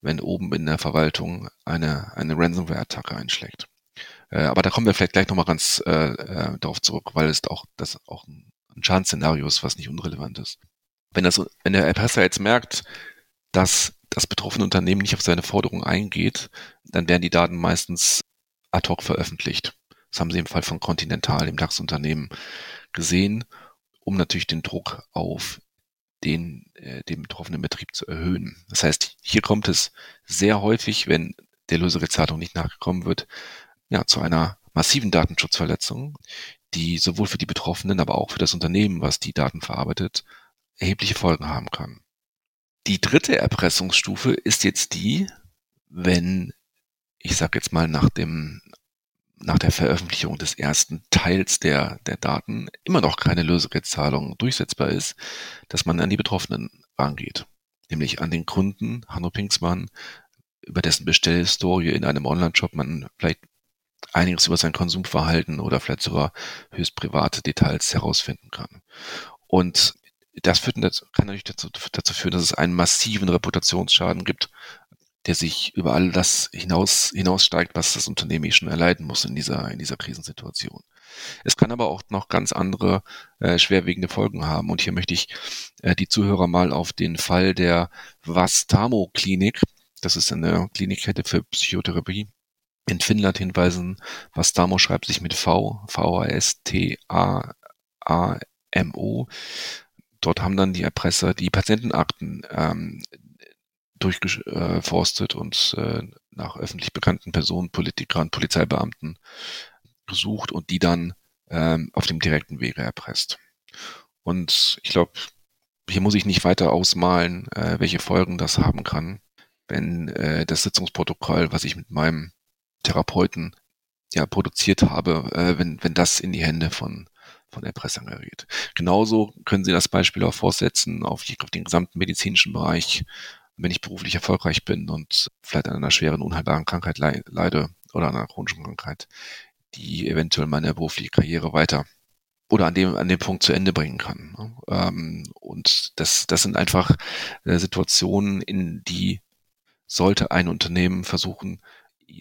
wenn oben in der Verwaltung eine, eine Ransomware-Attacke einschlägt. Äh, aber da kommen wir vielleicht gleich nochmal ganz äh, äh, darauf zurück, weil es auch das auch ein, Schadensszenario ist, was nicht unrelevant ist. Wenn, das, wenn der Erpresser jetzt merkt, dass das betroffene Unternehmen nicht auf seine Forderung eingeht, dann werden die Daten meistens ad hoc veröffentlicht. Das haben sie im Fall von Continental, dem DAX-Unternehmen, gesehen, um natürlich den Druck auf den, äh, den betroffenen Betrieb zu erhöhen. Das heißt, hier kommt es sehr häufig, wenn der Lösegeldzahlung nicht nachgekommen wird, ja, zu einer massiven Datenschutzverletzung, die sowohl für die Betroffenen, aber auch für das Unternehmen, was die Daten verarbeitet, erhebliche Folgen haben kann. Die dritte Erpressungsstufe ist jetzt die, wenn, ich sage jetzt mal nach dem nach der Veröffentlichung des ersten Teils der, der Daten immer noch keine Lösegeldzahlung durchsetzbar ist, dass man an die Betroffenen rangeht. Nämlich an den Kunden, Hanno Pinksmann, über dessen Bestellhistorie in einem Online-Shop man vielleicht einiges über sein Konsumverhalten oder vielleicht sogar höchst private Details herausfinden kann. Und das führt, kann natürlich dazu, dazu führen, dass es einen massiven Reputationsschaden gibt der sich über all das hinaus, hinaussteigt, was das Unternehmen eh schon erleiden muss in dieser, in dieser Krisensituation. Es kann aber auch noch ganz andere äh, schwerwiegende Folgen haben. Und hier möchte ich äh, die Zuhörer mal auf den Fall der Vastamo Klinik, das ist eine Klinikkette für Psychotherapie, in Finnland hinweisen. Vastamo schreibt sich mit V, V-A-S-T-A-A-M-O. Dort haben dann die Erpresser die Patientenakten ähm, durchgeforstet und äh, nach öffentlich bekannten Personen, Politikern, Polizeibeamten gesucht und die dann ähm, auf dem direkten Wege erpresst. Und ich glaube, hier muss ich nicht weiter ausmalen, äh, welche Folgen das haben kann, wenn äh, das Sitzungsprotokoll, was ich mit meinem Therapeuten ja produziert habe, äh, wenn, wenn das in die Hände von von Erpressern gerät. Genauso können Sie das Beispiel auch fortsetzen auf, auf den gesamten medizinischen Bereich wenn ich beruflich erfolgreich bin und vielleicht an einer schweren, unheilbaren Krankheit leide oder an einer chronischen Krankheit, die eventuell meine berufliche Karriere weiter oder an dem, an dem Punkt zu Ende bringen kann. Ne? Ähm, und das, das sind einfach äh, Situationen, in die sollte ein Unternehmen versuchen,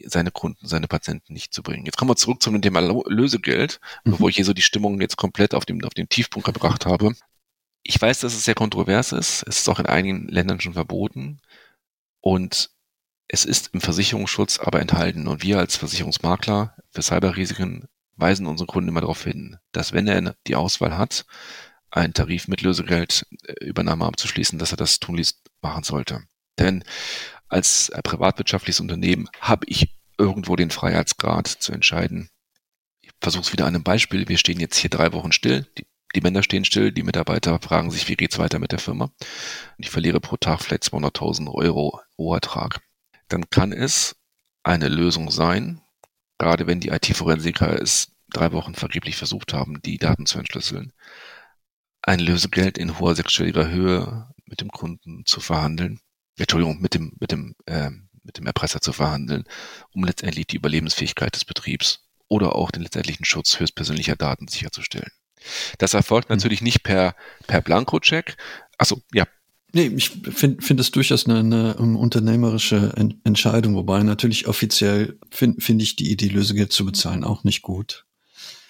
seine Kunden, seine Patienten nicht zu bringen. Jetzt kommen wir zurück zum Thema Lösegeld, mhm. bevor ich hier so die Stimmung jetzt komplett auf dem, auf den Tiefpunkt gebracht habe. Ich weiß, dass es sehr kontrovers ist. Es ist auch in einigen Ländern schon verboten. Und es ist im Versicherungsschutz aber enthalten. Und wir als Versicherungsmakler für Cyberrisiken weisen unseren Kunden immer darauf hin, dass wenn er die Auswahl hat, einen Tarif mit Lösegeldübernahme abzuschließen, dass er das tunlichst machen sollte. Denn als privatwirtschaftliches Unternehmen habe ich irgendwo den Freiheitsgrad zu entscheiden. Ich versuche es wieder an einem Beispiel. Wir stehen jetzt hier drei Wochen still. Die, die Männer stehen still, die Mitarbeiter fragen sich, wie geht's weiter mit der Firma. Ich verliere pro Tag vielleicht 200.000 Euro Rohertrag. Dann kann es eine Lösung sein, gerade wenn die IT-Forensiker es drei Wochen vergeblich versucht haben, die Daten zu entschlüsseln, ein Lösegeld in hoher sechsstelliger Höhe mit dem Kunden zu verhandeln, Entschuldigung, mit dem, mit dem, äh, mit dem Erpresser zu verhandeln, um letztendlich die Überlebensfähigkeit des Betriebs oder auch den letztendlichen Schutz höchstpersönlicher Daten sicherzustellen. Das erfolgt mhm. natürlich nicht per, per Blanko-Check. Achso, ja, Nee, ich finde find es durchaus eine, eine um, unternehmerische en Entscheidung, wobei natürlich offiziell finde find ich die Idee, Lösegeld zu bezahlen, auch nicht gut.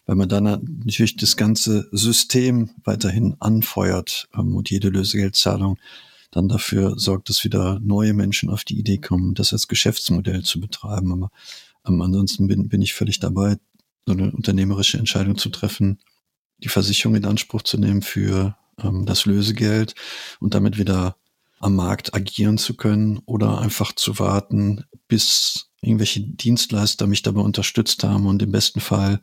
Weil man dann natürlich das ganze System weiterhin anfeuert ähm, und jede Lösegeldzahlung dann dafür sorgt, dass wieder neue Menschen auf die Idee kommen, das als Geschäftsmodell zu betreiben. Aber ähm, ansonsten bin, bin ich völlig dabei, so eine unternehmerische Entscheidung zu treffen, die Versicherung in Anspruch zu nehmen für ähm, das Lösegeld und damit wieder am Markt agieren zu können oder einfach zu warten, bis irgendwelche Dienstleister mich dabei unterstützt haben und im besten Fall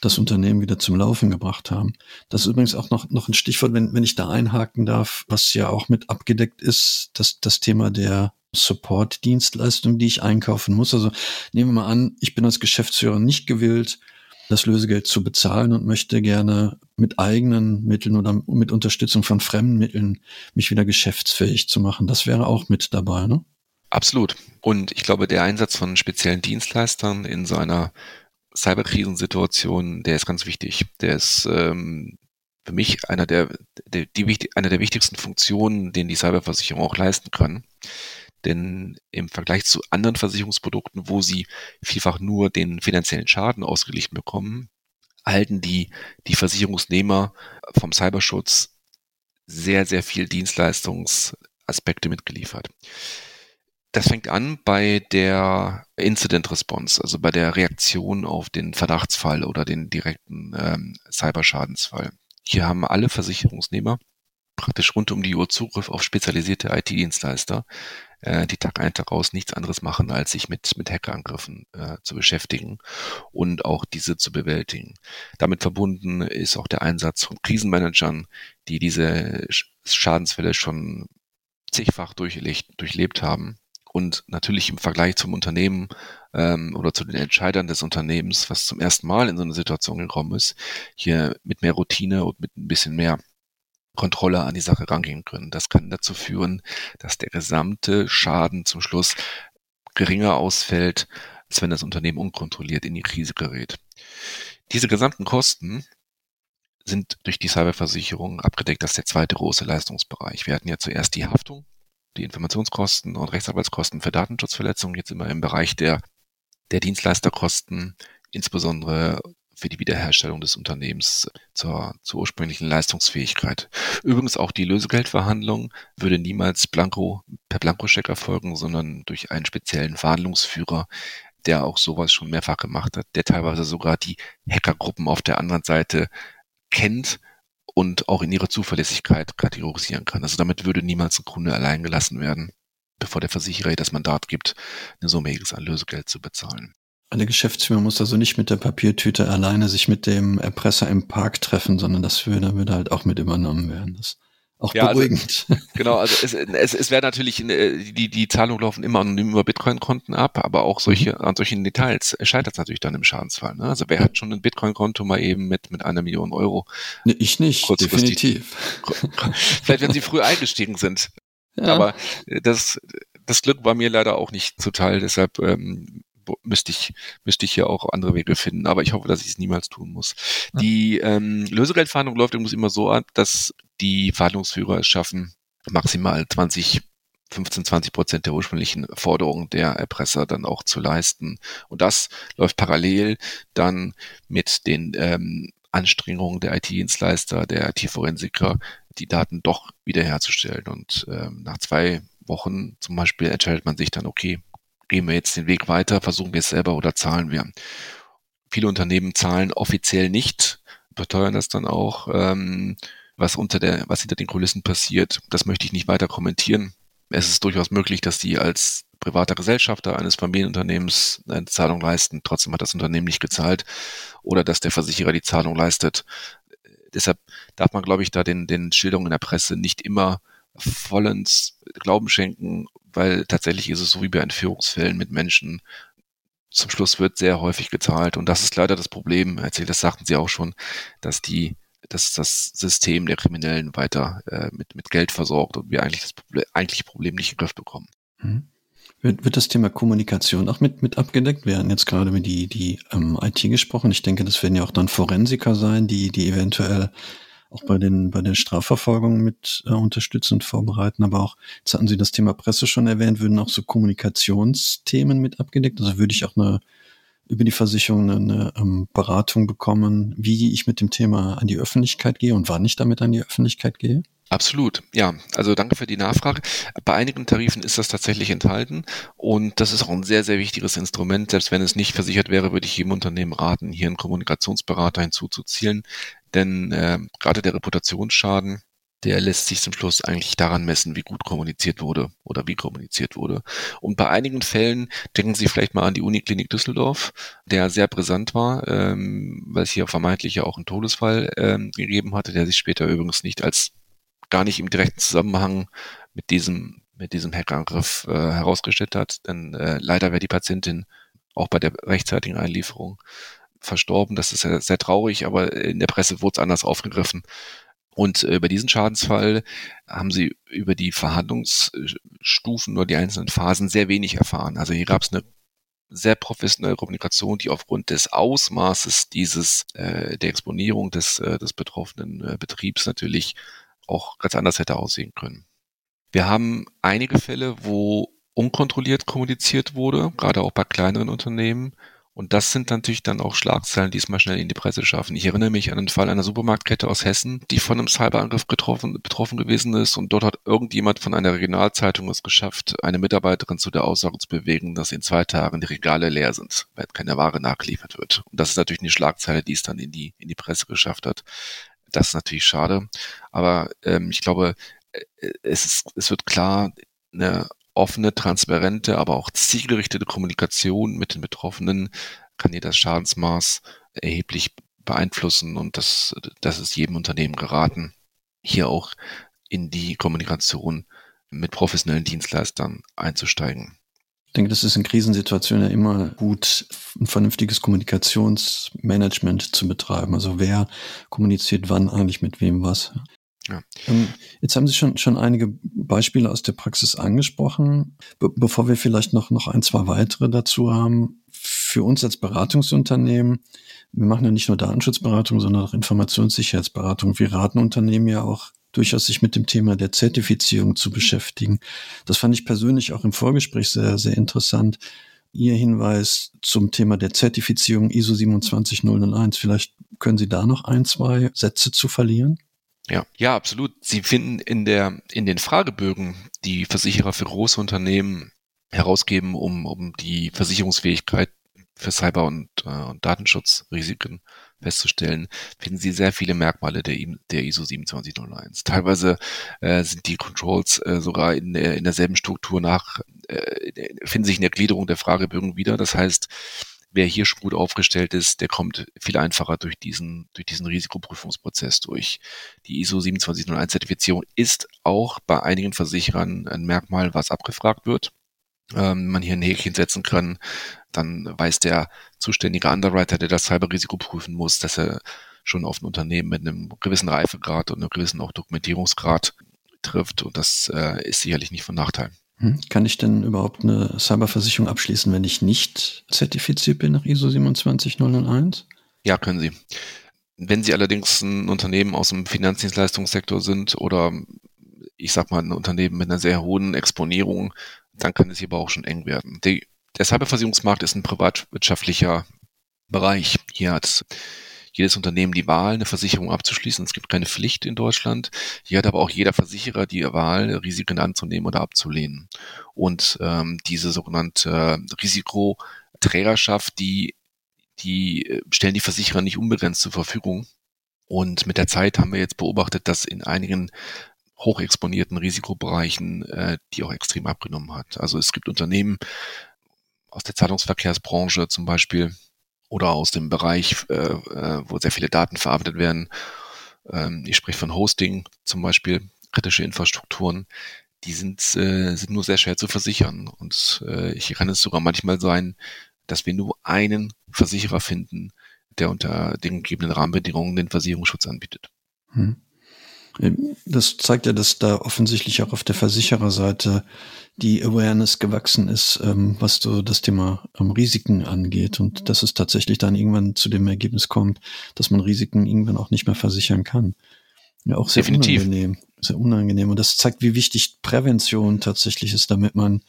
das Unternehmen wieder zum Laufen gebracht haben. Das ist übrigens auch noch, noch ein Stichwort, wenn, wenn ich da einhaken darf, was ja auch mit abgedeckt ist, das, das Thema der Support-Dienstleistung, die ich einkaufen muss. Also nehmen wir mal an, ich bin als Geschäftsführer nicht gewillt, das Lösegeld zu bezahlen und möchte gerne mit eigenen Mitteln oder mit Unterstützung von fremden Mitteln mich wieder geschäftsfähig zu machen. Das wäre auch mit dabei, ne? Absolut. Und ich glaube, der Einsatz von speziellen Dienstleistern in so einer Cyberkrisensituation, der ist ganz wichtig. Der ist ähm, für mich einer der, der, die, einer der wichtigsten Funktionen, den die Cyberversicherung auch leisten kann. Denn im Vergleich zu anderen Versicherungsprodukten, wo sie vielfach nur den finanziellen Schaden ausgeglichen bekommen, erhalten die, die Versicherungsnehmer vom Cyberschutz sehr, sehr viel Dienstleistungsaspekte mitgeliefert. Das fängt an bei der Incident Response, also bei der Reaktion auf den Verdachtsfall oder den direkten ähm, Cyberschadensfall. Hier haben alle Versicherungsnehmer praktisch rund um die Uhr Zugriff auf spezialisierte IT-Dienstleister, äh, die Tag ein, Tag aus nichts anderes machen, als sich mit, mit Hackerangriffen äh, zu beschäftigen und auch diese zu bewältigen. Damit verbunden ist auch der Einsatz von Krisenmanagern, die diese Schadensfälle schon zigfach durchlebt, durchlebt haben und natürlich im Vergleich zum Unternehmen ähm, oder zu den Entscheidern des Unternehmens, was zum ersten Mal in so eine Situation gekommen ist, hier mit mehr Routine und mit ein bisschen mehr Kontrolle an die Sache rangehen können. Das kann dazu führen, dass der gesamte Schaden zum Schluss geringer ausfällt, als wenn das Unternehmen unkontrolliert in die Krise gerät. Diese gesamten Kosten sind durch die Cyberversicherung abgedeckt. Das ist der zweite große Leistungsbereich. Wir hatten ja zuerst die Haftung, die Informationskosten und Rechtsanwaltskosten für Datenschutzverletzungen. Jetzt immer im Bereich der, der Dienstleisterkosten, insbesondere für die Wiederherstellung des Unternehmens zur, zur ursprünglichen Leistungsfähigkeit. Übrigens auch die Lösegeldverhandlung würde niemals blanko, per Blankoscheck erfolgen, sondern durch einen speziellen Verhandlungsführer, der auch sowas schon mehrfach gemacht hat, der teilweise sogar die Hackergruppen auf der anderen Seite kennt und auch in ihrer Zuverlässigkeit kategorisieren kann. Also damit würde niemals ein Kunde allein gelassen werden, bevor der Versicherer ihr das Mandat gibt, eine Summe X an Lösegeld zu bezahlen. Eine Geschäftsführer muss also nicht mit der Papiertüte alleine sich mit dem Erpresser im Park treffen, sondern das würde, würde halt auch mit übernommen werden. Das auch ja, also beruhigend. Also, <laughs> genau, also es, es, es wäre natürlich, äh, die, die Zahlungen laufen immer anonym über Bitcoin-Konten ab, aber auch solche, mhm. an solchen Details scheitert es natürlich dann im Schadensfall. Ne? Also wer hat schon ein Bitcoin-Konto mal eben mit, mit einer Million Euro? Nee, ich nicht, definitiv. <laughs> Vielleicht, wenn sie früh eingestiegen sind. Ja. Aber das, das Glück war mir leider auch nicht zuteil, deshalb ähm, müsste ich, müsste ich hier auch andere Wege finden, aber ich hoffe, dass ich es niemals tun muss. Ja. Die ähm, Lösegeldverhandlung läuft übrigens immer so ab, dass die Verhandlungsführer es schaffen, maximal 20 15, 20 Prozent der ursprünglichen Forderungen der Erpresser dann auch zu leisten. Und das läuft parallel dann mit den ähm, Anstrengungen der IT-Dienstleister, der IT-Forensiker, die Daten doch wiederherzustellen. Und ähm, nach zwei Wochen zum Beispiel entscheidet man sich dann, okay, gehen wir jetzt den Weg weiter, versuchen wir es selber oder zahlen wir. Viele Unternehmen zahlen offiziell nicht, beteuern das dann auch. Ähm, was unter der, was hinter den Kulissen passiert, das möchte ich nicht weiter kommentieren. Es ist durchaus möglich, dass die als privater Gesellschafter eines Familienunternehmens eine Zahlung leisten, trotzdem hat das Unternehmen nicht gezahlt oder dass der Versicherer die Zahlung leistet. Deshalb darf man, glaube ich, da den, den Schilderungen in der Presse nicht immer vollends Glauben schenken, weil tatsächlich ist es so wie bei Entführungsfällen mit Menschen. Zum Schluss wird sehr häufig gezahlt und das ist leider das Problem. Erzählt, das sagten Sie auch schon, dass die dass das System der Kriminellen weiter äh, mit, mit Geld versorgt und wir eigentlich das Problem, eigentliche Problem nicht in den Griff bekommen. Mhm. Wird, wird das Thema Kommunikation auch mit, mit abgedeckt? Wir hatten jetzt gerade mit die, die ähm, IT gesprochen. Ich denke, das werden ja auch dann Forensiker sein, die, die eventuell auch bei den, bei den Strafverfolgungen mit äh, unterstützend vorbereiten. Aber auch, jetzt hatten Sie das Thema Presse schon erwähnt, würden auch so Kommunikationsthemen mit abgedeckt? Also würde ich auch eine über die Versicherung eine, eine ähm, Beratung bekommen, wie ich mit dem Thema an die Öffentlichkeit gehe und wann ich damit an die Öffentlichkeit gehe? Absolut, ja. Also danke für die Nachfrage. Bei einigen Tarifen ist das tatsächlich enthalten und das ist auch ein sehr, sehr wichtiges Instrument. Selbst wenn es nicht versichert wäre, würde ich jedem Unternehmen raten, hier einen Kommunikationsberater hinzuzuzielen. Denn äh, gerade der Reputationsschaden der lässt sich zum Schluss eigentlich daran messen, wie gut kommuniziert wurde oder wie kommuniziert wurde. Und bei einigen Fällen denken Sie vielleicht mal an die Uniklinik Düsseldorf, der sehr brisant war, ähm, weil es hier vermeintlich ja auch einen Todesfall ähm, gegeben hatte, der sich später übrigens nicht als gar nicht im direkten Zusammenhang mit diesem mit diesem Hackangriff äh, herausgestellt hat. Denn äh, leider wäre die Patientin auch bei der rechtzeitigen Einlieferung verstorben. Das ist sehr, sehr traurig, aber in der Presse wurde es anders aufgegriffen. Und äh, über diesen Schadensfall haben sie über die Verhandlungsstufen oder die einzelnen Phasen sehr wenig erfahren. Also hier gab es eine sehr professionelle Kommunikation, die aufgrund des Ausmaßes dieses äh, der Exponierung des, äh, des betroffenen äh, Betriebs natürlich auch ganz anders hätte aussehen können. Wir haben einige Fälle, wo unkontrolliert kommuniziert wurde, gerade auch bei kleineren Unternehmen, und das sind natürlich dann auch Schlagzeilen, die es mal schnell in die Presse schaffen. Ich erinnere mich an den Fall einer Supermarktkette aus Hessen, die von einem Cyberangriff getroffen, betroffen gewesen ist. Und dort hat irgendjemand von einer Regionalzeitung es geschafft, eine Mitarbeiterin zu der Aussage zu bewegen, dass in zwei Tagen die Regale leer sind, weil keine Ware nachgeliefert wird. Und das ist natürlich eine Schlagzeile, die es dann in die, in die Presse geschafft hat. Das ist natürlich schade. Aber ähm, ich glaube, äh, es, ist, es wird klar, eine offene, transparente, aber auch zielgerichtete Kommunikation mit den Betroffenen kann hier das Schadensmaß erheblich beeinflussen und das, das ist jedem Unternehmen geraten, hier auch in die Kommunikation mit professionellen Dienstleistern einzusteigen. Ich denke, das ist in Krisensituationen ja immer gut, ein vernünftiges Kommunikationsmanagement zu betreiben. Also wer kommuniziert wann eigentlich mit wem was. Ja. Ähm, jetzt haben Sie schon, schon einige Beispiele aus der Praxis angesprochen. Be bevor wir vielleicht noch, noch ein, zwei weitere dazu haben, für uns als Beratungsunternehmen, wir machen ja nicht nur Datenschutzberatung, sondern auch Informationssicherheitsberatung. Wir raten Unternehmen ja auch durchaus sich mit dem Thema der Zertifizierung zu beschäftigen. Das fand ich persönlich auch im Vorgespräch sehr, sehr interessant. Ihr Hinweis zum Thema der Zertifizierung ISO 27001. Vielleicht können Sie da noch ein, zwei Sätze zu verlieren? Ja, ja, absolut. Sie finden in der, in den Fragebögen, die Versicherer für große Unternehmen herausgeben, um, um die Versicherungsfähigkeit für Cyber- und, äh, und Datenschutzrisiken festzustellen, finden Sie sehr viele Merkmale der, der ISO 27001. Teilweise äh, sind die Controls äh, sogar in, in derselben Struktur nach, äh, finden sich in der Gliederung der Fragebögen wieder. Das heißt, wer hier schon gut aufgestellt ist, der kommt viel einfacher durch diesen, durch diesen Risikoprüfungsprozess durch. Die ISO 27001 Zertifizierung ist auch bei einigen Versicherern ein Merkmal, was abgefragt wird. Ähm, man hier ein Häkchen setzen kann, dann weiß der zuständige Underwriter, der das Cyberrisiko prüfen muss, dass er schon auf ein Unternehmen mit einem gewissen Reifegrad und einem gewissen auch Dokumentierungsgrad trifft und das äh, ist sicherlich nicht von Nachteil. Hm. Kann ich denn überhaupt eine Cyberversicherung abschließen, wenn ich nicht zertifiziert bin nach ISO 27001? Ja, können Sie. Wenn Sie allerdings ein Unternehmen aus dem Finanzdienstleistungssektor sind oder ich sag mal ein Unternehmen mit einer sehr hohen Exponierung, dann kann es hier aber auch schon eng werden. Die, der Cyberversicherungsmarkt ist ein privatwirtschaftlicher Bereich. Hier hat jedes Unternehmen die Wahl, eine Versicherung abzuschließen. Es gibt keine Pflicht in Deutschland. Hier hat aber auch jeder Versicherer die Wahl, Risiken anzunehmen oder abzulehnen. Und ähm, diese sogenannte Risikoträgerschaft, die, die äh, stellen die Versicherer nicht unbegrenzt zur Verfügung. Und mit der Zeit haben wir jetzt beobachtet, dass in einigen hochexponierten Risikobereichen äh, die auch extrem abgenommen hat. Also es gibt Unternehmen aus der Zahlungsverkehrsbranche zum Beispiel, oder aus dem Bereich, äh, äh, wo sehr viele Daten verarbeitet werden. Ähm, ich spreche von Hosting zum Beispiel, kritische Infrastrukturen. Die sind, äh, sind nur sehr schwer zu versichern. Und äh, hier kann es sogar manchmal sein, dass wir nur einen Versicherer finden, der unter den gegebenen Rahmenbedingungen den Versicherungsschutz anbietet. Hm. Das zeigt ja, dass da offensichtlich auch auf der Versichererseite die Awareness gewachsen ist, ähm, was so das Thema ähm, Risiken angeht und dass es tatsächlich dann irgendwann zu dem Ergebnis kommt, dass man Risiken irgendwann auch nicht mehr versichern kann. Ja, auch sehr Definitiv. unangenehm. Sehr unangenehm. Und das zeigt, wie wichtig Prävention tatsächlich ist, damit man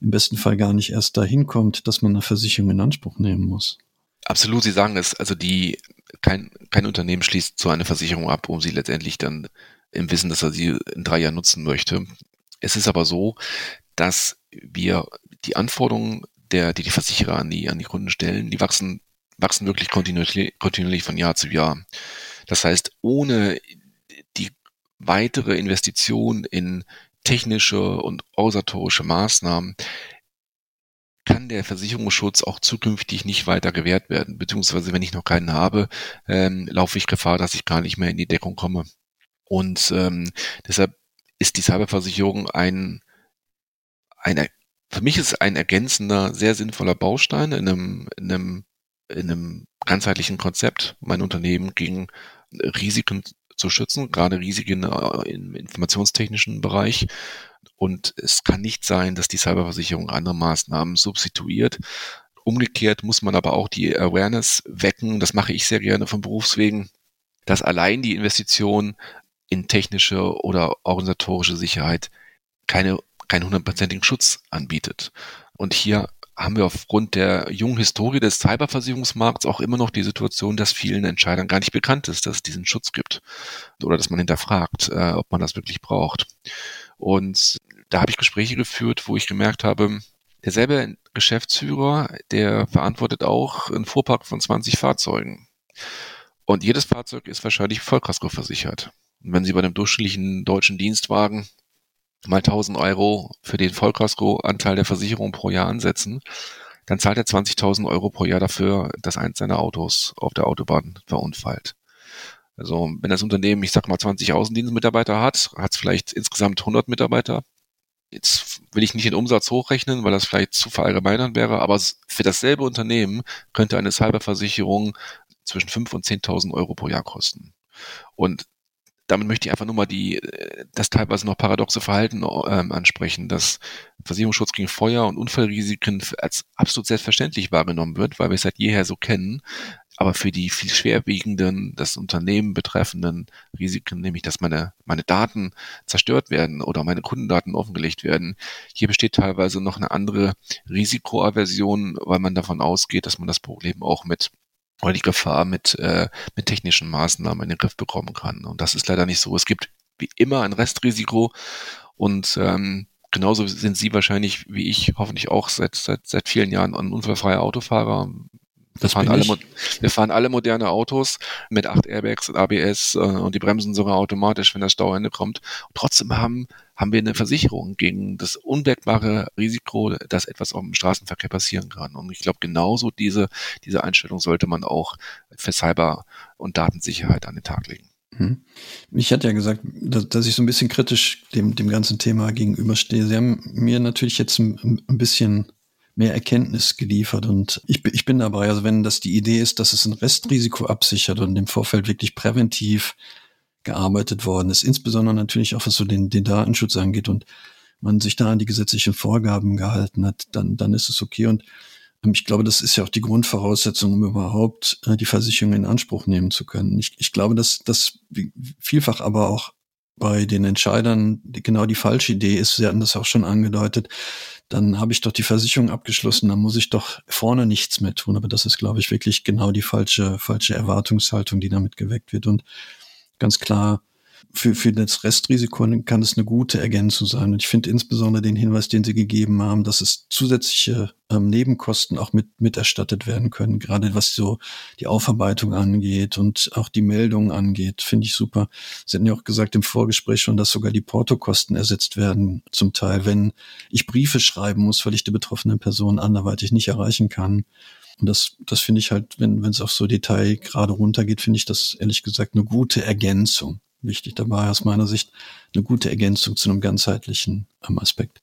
im besten Fall gar nicht erst dahin kommt, dass man eine Versicherung in Anspruch nehmen muss. Absolut, Sie sagen es. Also die kein, kein Unternehmen schließt so eine Versicherung ab, um sie letztendlich dann im Wissen, dass er sie in drei Jahren nutzen möchte. Es ist aber so, dass wir die Anforderungen, der, die die Versicherer an die, an die Kunden stellen, die wachsen, wachsen wirklich kontinuierlich, kontinuierlich von Jahr zu Jahr. Das heißt, ohne die weitere Investition in technische und organisatorische Maßnahmen kann der Versicherungsschutz auch zukünftig nicht weiter gewährt werden. Beziehungsweise wenn ich noch keinen habe, ähm, laufe ich Gefahr, dass ich gar nicht mehr in die Deckung komme. Und ähm, deshalb ist die Cyberversicherung ein, ein für mich ist ein ergänzender, sehr sinnvoller Baustein in einem, in einem, in einem ganzheitlichen Konzept, mein Unternehmen gegen Risiken zu schützen, gerade Risiken äh, im informationstechnischen Bereich. Und es kann nicht sein, dass die Cyberversicherung andere Maßnahmen substituiert. Umgekehrt muss man aber auch die Awareness wecken, das mache ich sehr gerne von Berufswegen, dass allein die Investition in technische oder organisatorische Sicherheit keine, keinen hundertprozentigen Schutz anbietet. Und hier haben wir aufgrund der jungen Historie des Cyberversicherungsmarkts auch immer noch die Situation, dass vielen Entscheidern gar nicht bekannt ist, dass es diesen Schutz gibt oder dass man hinterfragt, äh, ob man das wirklich braucht. Und da habe ich Gespräche geführt, wo ich gemerkt habe, derselbe Geschäftsführer, der verantwortet auch einen Fuhrpark von 20 Fahrzeugen. Und jedes Fahrzeug ist wahrscheinlich Vollkasko versichert. Und wenn Sie bei einem durchschnittlichen deutschen Dienstwagen mal 1000 Euro für den Vollkasko-Anteil der Versicherung pro Jahr ansetzen, dann zahlt er 20.000 Euro pro Jahr dafür, dass eins seiner Autos auf der Autobahn verunfallt. Also wenn das Unternehmen, ich sag mal, 20 Außendienstmitarbeiter hat, hat es vielleicht insgesamt 100 Mitarbeiter. Jetzt will ich nicht den Umsatz hochrechnen, weil das vielleicht zu verallgemeinern wäre, aber für dasselbe Unternehmen könnte eine Cyberversicherung zwischen 5.000 und 10.000 Euro pro Jahr kosten. Und damit möchte ich einfach nur mal die, äh, das teilweise noch paradoxe Verhalten ähm, ansprechen, dass Versicherungsschutz gegen Feuer und Unfallrisiken als absolut selbstverständlich wahrgenommen wird, weil wir es seit jeher so kennen. Aber für die viel schwerwiegenden, das Unternehmen betreffenden Risiken, nämlich dass meine, meine Daten zerstört werden oder meine Kundendaten offengelegt werden, hier besteht teilweise noch eine andere Risikoaversion, weil man davon ausgeht, dass man das Problem auch mit oder die Gefahr mit, äh, mit technischen Maßnahmen in den Griff bekommen kann. Und das ist leider nicht so. Es gibt wie immer ein Restrisiko und ähm, genauso sind Sie wahrscheinlich wie ich hoffentlich auch seit, seit, seit vielen Jahren ein unfallfreier Autofahrer. Wir fahren, alle, wir fahren alle moderne Autos mit acht Airbags und ABS äh, und die bremsen sogar automatisch, wenn das Stauende kommt. Und trotzdem haben, haben wir eine Versicherung gegen das unwägbare Risiko, dass etwas auf dem Straßenverkehr passieren kann. Und ich glaube, genauso diese, diese Einstellung sollte man auch für Cyber- und Datensicherheit an den Tag legen. Hm. Ich hatte ja gesagt, dass, dass, ich so ein bisschen kritisch dem, dem ganzen Thema gegenüberstehe. Sie haben mir natürlich jetzt ein, ein bisschen mehr Erkenntnis geliefert. Und ich, ich bin dabei, also wenn das die Idee ist, dass es ein Restrisiko absichert und im Vorfeld wirklich präventiv gearbeitet worden ist, insbesondere natürlich auch was so den, den Datenschutz angeht und man sich da an die gesetzlichen Vorgaben gehalten hat, dann, dann ist es okay. Und ähm, ich glaube, das ist ja auch die Grundvoraussetzung, um überhaupt äh, die Versicherung in Anspruch nehmen zu können. Ich, ich glaube, dass das vielfach aber auch bei den Entscheidern genau die falsche Idee ist. Sie hatten das auch schon angedeutet. Dann habe ich doch die Versicherung abgeschlossen, dann muss ich doch vorne nichts mehr tun. Aber das ist, glaube ich, wirklich genau die falsche, falsche Erwartungshaltung, die damit geweckt wird. Und ganz klar, für, für das Restrisiko kann es eine gute Ergänzung sein. Und ich finde insbesondere den Hinweis, den Sie gegeben haben, dass es zusätzliche ähm, Nebenkosten auch mit, mit erstattet werden können, gerade was so die Aufarbeitung angeht und auch die Meldung angeht, finde ich super. Sie hatten ja auch gesagt im Vorgespräch schon, dass sogar die Portokosten ersetzt werden, zum Teil, wenn ich Briefe schreiben muss, weil ich die betroffene Person anderweitig nicht erreichen kann. Und das, das finde ich halt, wenn es auf so Detail gerade runtergeht, finde ich das ehrlich gesagt eine gute Ergänzung wichtig dabei aus meiner Sicht, eine gute Ergänzung zu einem ganzheitlichen ähm, Aspekt.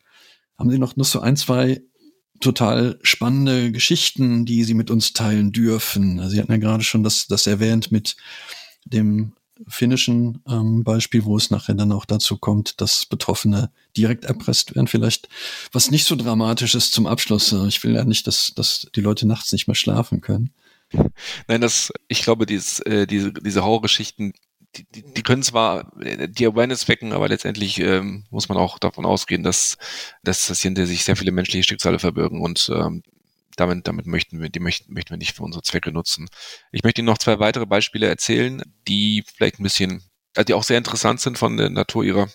Haben Sie noch, noch so ein, zwei total spannende Geschichten, die Sie mit uns teilen dürfen? Sie hatten ja gerade schon das, das erwähnt mit dem finnischen ähm, Beispiel, wo es nachher dann auch dazu kommt, dass Betroffene direkt erpresst werden. Vielleicht was nicht so dramatisch ist zum Abschluss. Ich will ja nicht, dass, dass die Leute nachts nicht mehr schlafen können. Nein, das, ich glaube, dieses, äh, diese, diese Horrorgeschichten, die, die, die können zwar äh, die Awareness wecken, aber letztendlich ähm, muss man auch davon ausgehen, dass, dass das hinter sich sehr viele menschliche Schicksale verbirgen und ähm, damit, damit möchten wir, die möchten, möchten wir nicht für unsere Zwecke nutzen. Ich möchte Ihnen noch zwei weitere Beispiele erzählen, die vielleicht ein bisschen, also die auch sehr interessant sind von der Natur ihrer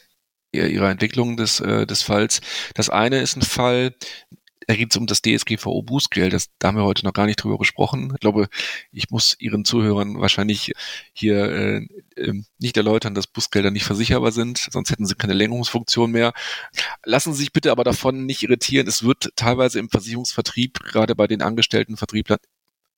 ihrer Entwicklung des, äh, des Falls. Das eine ist ein Fall, da geht es um das DSGVO-Bußgeld. Das, da haben wir heute noch gar nicht drüber gesprochen. Ich glaube, ich muss Ihren Zuhörern wahrscheinlich hier äh, äh, nicht erläutern, dass Bußgelder nicht versicherbar sind, sonst hätten sie keine Lenkungsfunktion mehr. Lassen Sie sich bitte aber davon nicht irritieren. Es wird teilweise im Versicherungsvertrieb, gerade bei den angestellten Vertrieblern,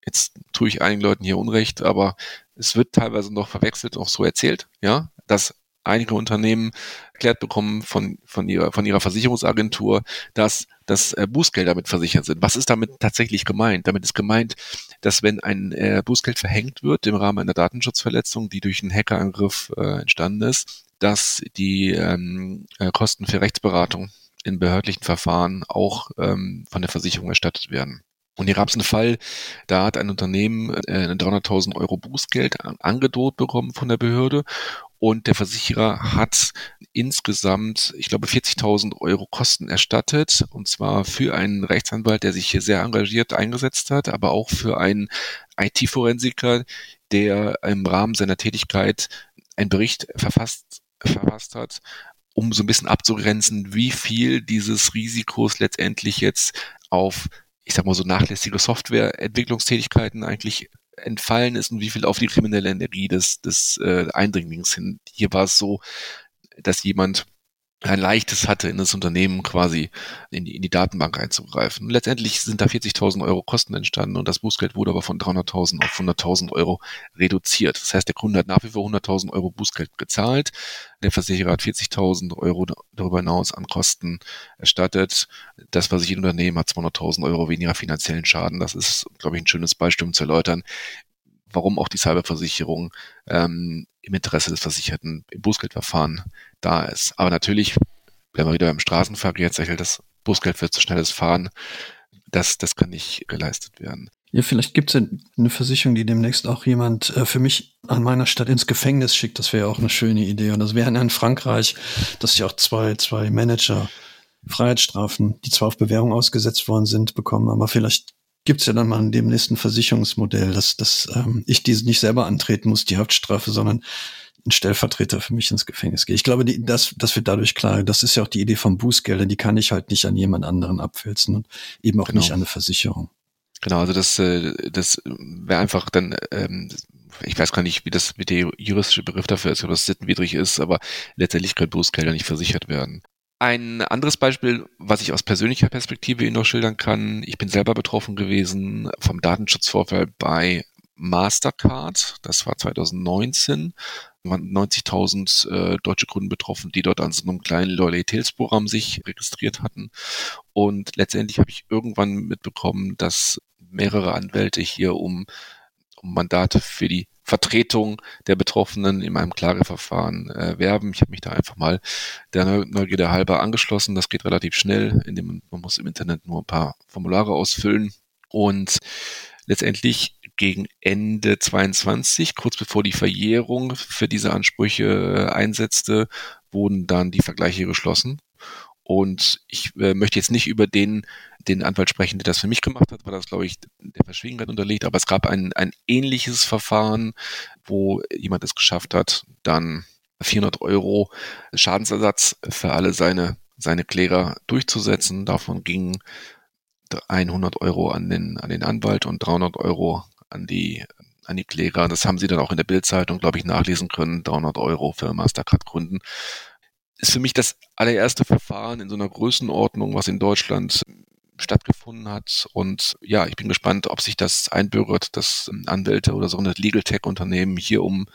jetzt tue ich einigen Leuten hier Unrecht, aber es wird teilweise noch verwechselt, auch so erzählt, ja, dass einige Unternehmen erklärt bekommen von, von, ihrer, von ihrer Versicherungsagentur, dass, dass äh, Bußgelder damit versichert sind. Was ist damit tatsächlich gemeint? Damit ist gemeint, dass wenn ein äh, Bußgeld verhängt wird im Rahmen einer Datenschutzverletzung, die durch einen Hackerangriff äh, entstanden ist, dass die ähm, äh, Kosten für Rechtsberatung in behördlichen Verfahren auch ähm, von der Versicherung erstattet werden. Und hier gab es einen Fall, da hat ein Unternehmen äh, 300.000 Euro Bußgeld angedroht bekommen von der Behörde und der Versicherer hat insgesamt, ich glaube, 40.000 Euro Kosten erstattet. Und zwar für einen Rechtsanwalt, der sich hier sehr engagiert eingesetzt hat, aber auch für einen IT-Forensiker, der im Rahmen seiner Tätigkeit einen Bericht verfasst, verfasst hat, um so ein bisschen abzugrenzen, wie viel dieses Risikos letztendlich jetzt auf, ich sag mal so nachlässige Softwareentwicklungstätigkeiten eigentlich entfallen ist und wie viel auf die kriminelle Energie des, des äh, Eindringlings hin. Hier war es so, dass jemand ein leichtes hatte, in das Unternehmen quasi in die, in die Datenbank einzugreifen. Letztendlich sind da 40.000 Euro Kosten entstanden und das Bußgeld wurde aber von 300.000 auf 100.000 Euro reduziert. Das heißt, der Kunde hat nach wie vor 100.000 Euro Bußgeld gezahlt. Der Versicherer hat 40.000 Euro darüber hinaus an Kosten erstattet. Das Versicherungsunternehmen hat 200.000 Euro weniger finanziellen Schaden. Das ist, glaube ich, ein schönes Beispiel, um zu erläutern, warum auch die Cyberversicherung ähm, im Interesse des Versicherten im Bußgeldverfahren da ist. Aber natürlich, wenn wir wieder beim Straßenverkehr jetzt das Bußgeld für zu schnelles Fahren, das, das kann nicht geleistet werden. Ja, vielleicht gibt es ja eine Versicherung, die demnächst auch jemand äh, für mich an meiner Stadt ins Gefängnis schickt. Das wäre ja auch eine schöne Idee. Und das wäre in Frankreich, dass ja auch zwei, zwei Manager Freiheitsstrafen, die zwar auf Bewährung ausgesetzt worden sind, bekommen, aber vielleicht gibt's ja dann mal in dem nächsten Versicherungsmodell, dass, dass ähm, ich diese nicht selber antreten muss, die Haftstrafe, sondern ein Stellvertreter für mich ins Gefängnis geht. Ich glaube, die, das, das wird dadurch klar. Das ist ja auch die Idee vom Bußgelder. Die kann ich halt nicht an jemand anderen abwälzen und eben auch genau. nicht an eine Versicherung. Genau, also das, äh, das wäre einfach dann, ähm, ich weiß gar nicht, wie das mit der juristische Begriff dafür ist, ob das sittenwidrig ist, aber letztendlich können Bußgelder nicht versichert werden. Ein anderes Beispiel, was ich aus persönlicher Perspektive Ihnen noch schildern kann, ich bin selber betroffen gewesen vom Datenschutzvorfall bei Mastercard. Das war 2019. Da waren 90.000 äh, deutsche Kunden betroffen, die dort an so einem kleinen Loyalitätsprogramm sich registriert hatten. Und letztendlich habe ich irgendwann mitbekommen, dass mehrere Anwälte hier um, um Mandate für die Vertretung der Betroffenen in meinem Klageverfahren äh, werben. Ich habe mich da einfach mal der Neugierde halber angeschlossen. Das geht relativ schnell, indem man, man muss im Internet nur ein paar Formulare ausfüllen und letztendlich gegen Ende 22, kurz bevor die Verjährung für diese Ansprüche äh, einsetzte, wurden dann die Vergleiche geschlossen. Und ich äh, möchte jetzt nicht über den, den Anwalt sprechen, der das für mich gemacht hat, weil das, glaube ich, der Verschwiegenheit unterliegt. Aber es gab ein, ein ähnliches Verfahren, wo jemand es geschafft hat, dann 400 Euro Schadensersatz für alle seine, seine Kläger durchzusetzen. Davon gingen 100 Euro an den, an den Anwalt und 300 Euro an die, an die Kläger. Das haben sie dann auch in der Bildzeitung, glaube ich, nachlesen können. 300 Euro für Mastercard-Kunden. Ist für mich das allererste Verfahren in so einer Größenordnung, was in Deutschland stattgefunden hat. Und ja, ich bin gespannt, ob sich das einbürgert, dass Anwälte oder so eine Legal Tech-Unternehmen hier um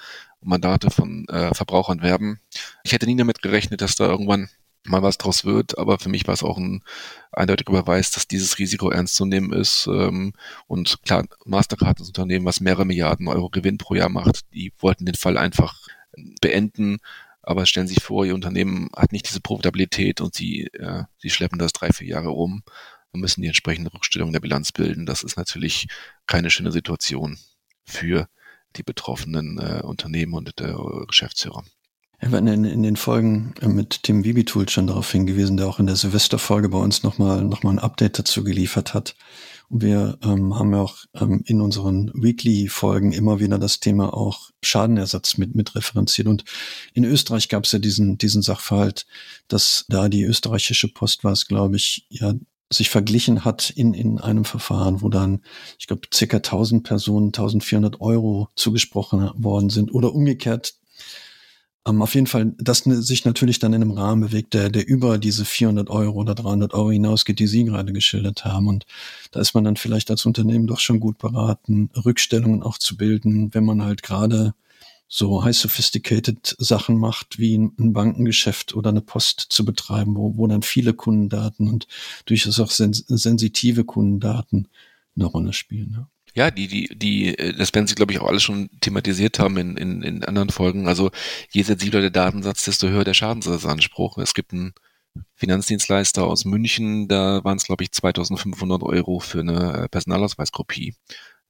Mandate von äh, Verbrauchern werben. Ich hätte nie damit gerechnet, dass da irgendwann mal was draus wird, aber für mich war es auch ein eindeutiger Beweis, dass dieses Risiko ernst zu nehmen ist. Ähm, und klar, Mastercard ist ein Unternehmen, was mehrere Milliarden Euro Gewinn pro Jahr macht. Die wollten den Fall einfach beenden, aber stellen sich vor, ihr Unternehmen hat nicht diese Profitabilität und sie, äh, sie schleppen das drei, vier Jahre rum und müssen die entsprechende Rückstellung der Bilanz bilden. Das ist natürlich keine schöne Situation für die betroffenen äh, Unternehmen und äh, Geschäftsführer. Wir waren in, in den Folgen äh, mit Tim Wibitool schon darauf hingewiesen, der auch in der Silvesterfolge bei uns nochmal noch mal ein Update dazu geliefert hat. Und wir ähm, haben ja auch ähm, in unseren Weekly-Folgen immer wieder das Thema auch Schadenersatz mit, mit referenziert. Und in Österreich gab es ja diesen, diesen Sachverhalt, dass da die österreichische Post war es, glaube ich, ja, sich verglichen hat in, in einem Verfahren, wo dann, ich glaube, circa 1000 Personen 1400 Euro zugesprochen worden sind oder umgekehrt ähm, auf jeden Fall, das sich natürlich dann in einem Rahmen bewegt, der, der über diese 400 Euro oder 300 Euro hinausgeht, die Sie gerade geschildert haben. Und da ist man dann vielleicht als Unternehmen doch schon gut beraten, Rückstellungen auch zu bilden, wenn man halt gerade so high sophisticated Sachen macht, wie ein Bankengeschäft oder eine Post zu betreiben, wo, wo dann viele Kundendaten und durchaus auch sens sensitive Kundendaten eine Rolle spielen. Ja. Ja, die, die, die, äh, das werden Sie, glaube ich, auch alles schon thematisiert haben in, in, in anderen Folgen. Also je sensibler der Datensatz, desto höher der Schadensersatzanspruch. Es gibt einen Finanzdienstleister aus München, da waren es, glaube ich, 2500 Euro für eine äh, Personalausweiskopie,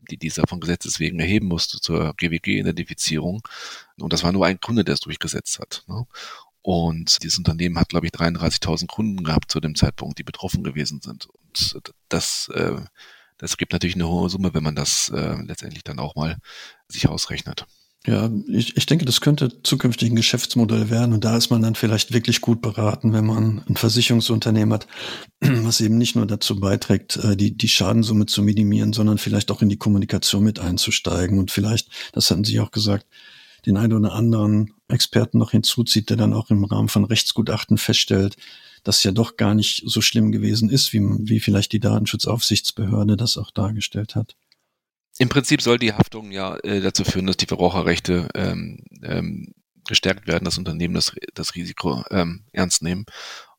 die dieser von Gesetzes wegen erheben musste zur GWG-Identifizierung. Und das war nur ein Kunde, der es durchgesetzt hat. Ne? Und dieses Unternehmen hat, glaube ich, 33.000 Kunden gehabt zu dem Zeitpunkt, die betroffen gewesen sind. Und das äh, das gibt natürlich eine hohe Summe, wenn man das äh, letztendlich dann auch mal sich ausrechnet. Ja, ich, ich denke, das könnte zukünftig ein Geschäftsmodell werden und da ist man dann vielleicht wirklich gut beraten, wenn man ein Versicherungsunternehmen hat, <clears throat> was eben nicht nur dazu beiträgt, äh, die, die Schadensumme zu minimieren, sondern vielleicht auch in die Kommunikation mit einzusteigen und vielleicht, das hatten Sie auch gesagt, den einen oder anderen Experten noch hinzuzieht, der dann auch im Rahmen von Rechtsgutachten feststellt, das ja doch gar nicht so schlimm gewesen ist, wie, wie vielleicht die Datenschutzaufsichtsbehörde das auch dargestellt hat. Im Prinzip soll die Haftung ja äh, dazu führen, dass die Verbraucherrechte ähm, ähm, gestärkt werden, dass Unternehmen das, das Risiko ähm, ernst nehmen.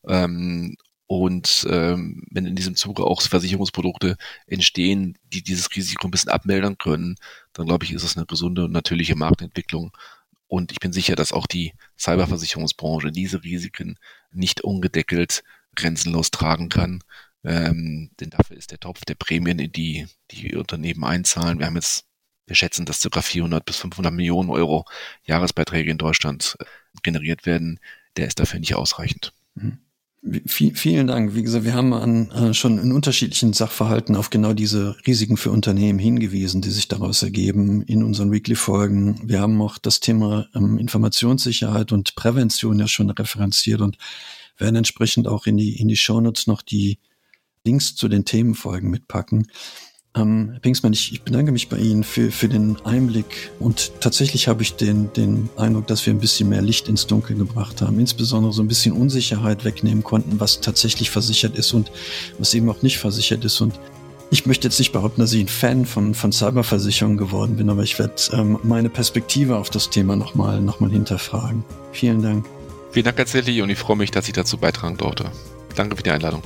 Ähm, und ähm, wenn in diesem Zuge auch Versicherungsprodukte entstehen, die dieses Risiko ein bisschen abmildern können, dann glaube ich, ist es eine gesunde und natürliche Marktentwicklung. Und ich bin sicher, dass auch die Cyberversicherungsbranche diese Risiken nicht ungedeckelt grenzenlos tragen kann. Ähm, denn dafür ist der Topf der Prämien, in die die Unternehmen einzahlen. Wir haben jetzt, wir schätzen, dass ca. 400 bis 500 Millionen Euro Jahresbeiträge in Deutschland äh, generiert werden. Der ist dafür nicht ausreichend. Mhm. Vielen Dank. Wie gesagt, wir haben an, äh, schon in unterschiedlichen Sachverhalten auf genau diese Risiken für Unternehmen hingewiesen, die sich daraus ergeben in unseren Weekly-Folgen. Wir haben auch das Thema ähm, Informationssicherheit und Prävention ja schon referenziert und werden entsprechend auch in die, in die Shownotes noch die Links zu den Themenfolgen mitpacken. Ähm, Herr Pingsmann, ich, ich, bedanke mich bei Ihnen für, für den Einblick und tatsächlich habe ich den, den Eindruck, dass wir ein bisschen mehr Licht ins Dunkel gebracht haben, insbesondere so ein bisschen Unsicherheit wegnehmen konnten, was tatsächlich versichert ist und was eben auch nicht versichert ist. Und ich möchte jetzt nicht behaupten, dass ich ein Fan von, von Cyberversicherungen geworden bin, aber ich werde ähm, meine Perspektive auf das Thema nochmal noch mal hinterfragen. Vielen Dank. Vielen Dank, Herr Zelli, und ich freue mich, dass ich dazu beitragen durfte. Danke für die Einladung.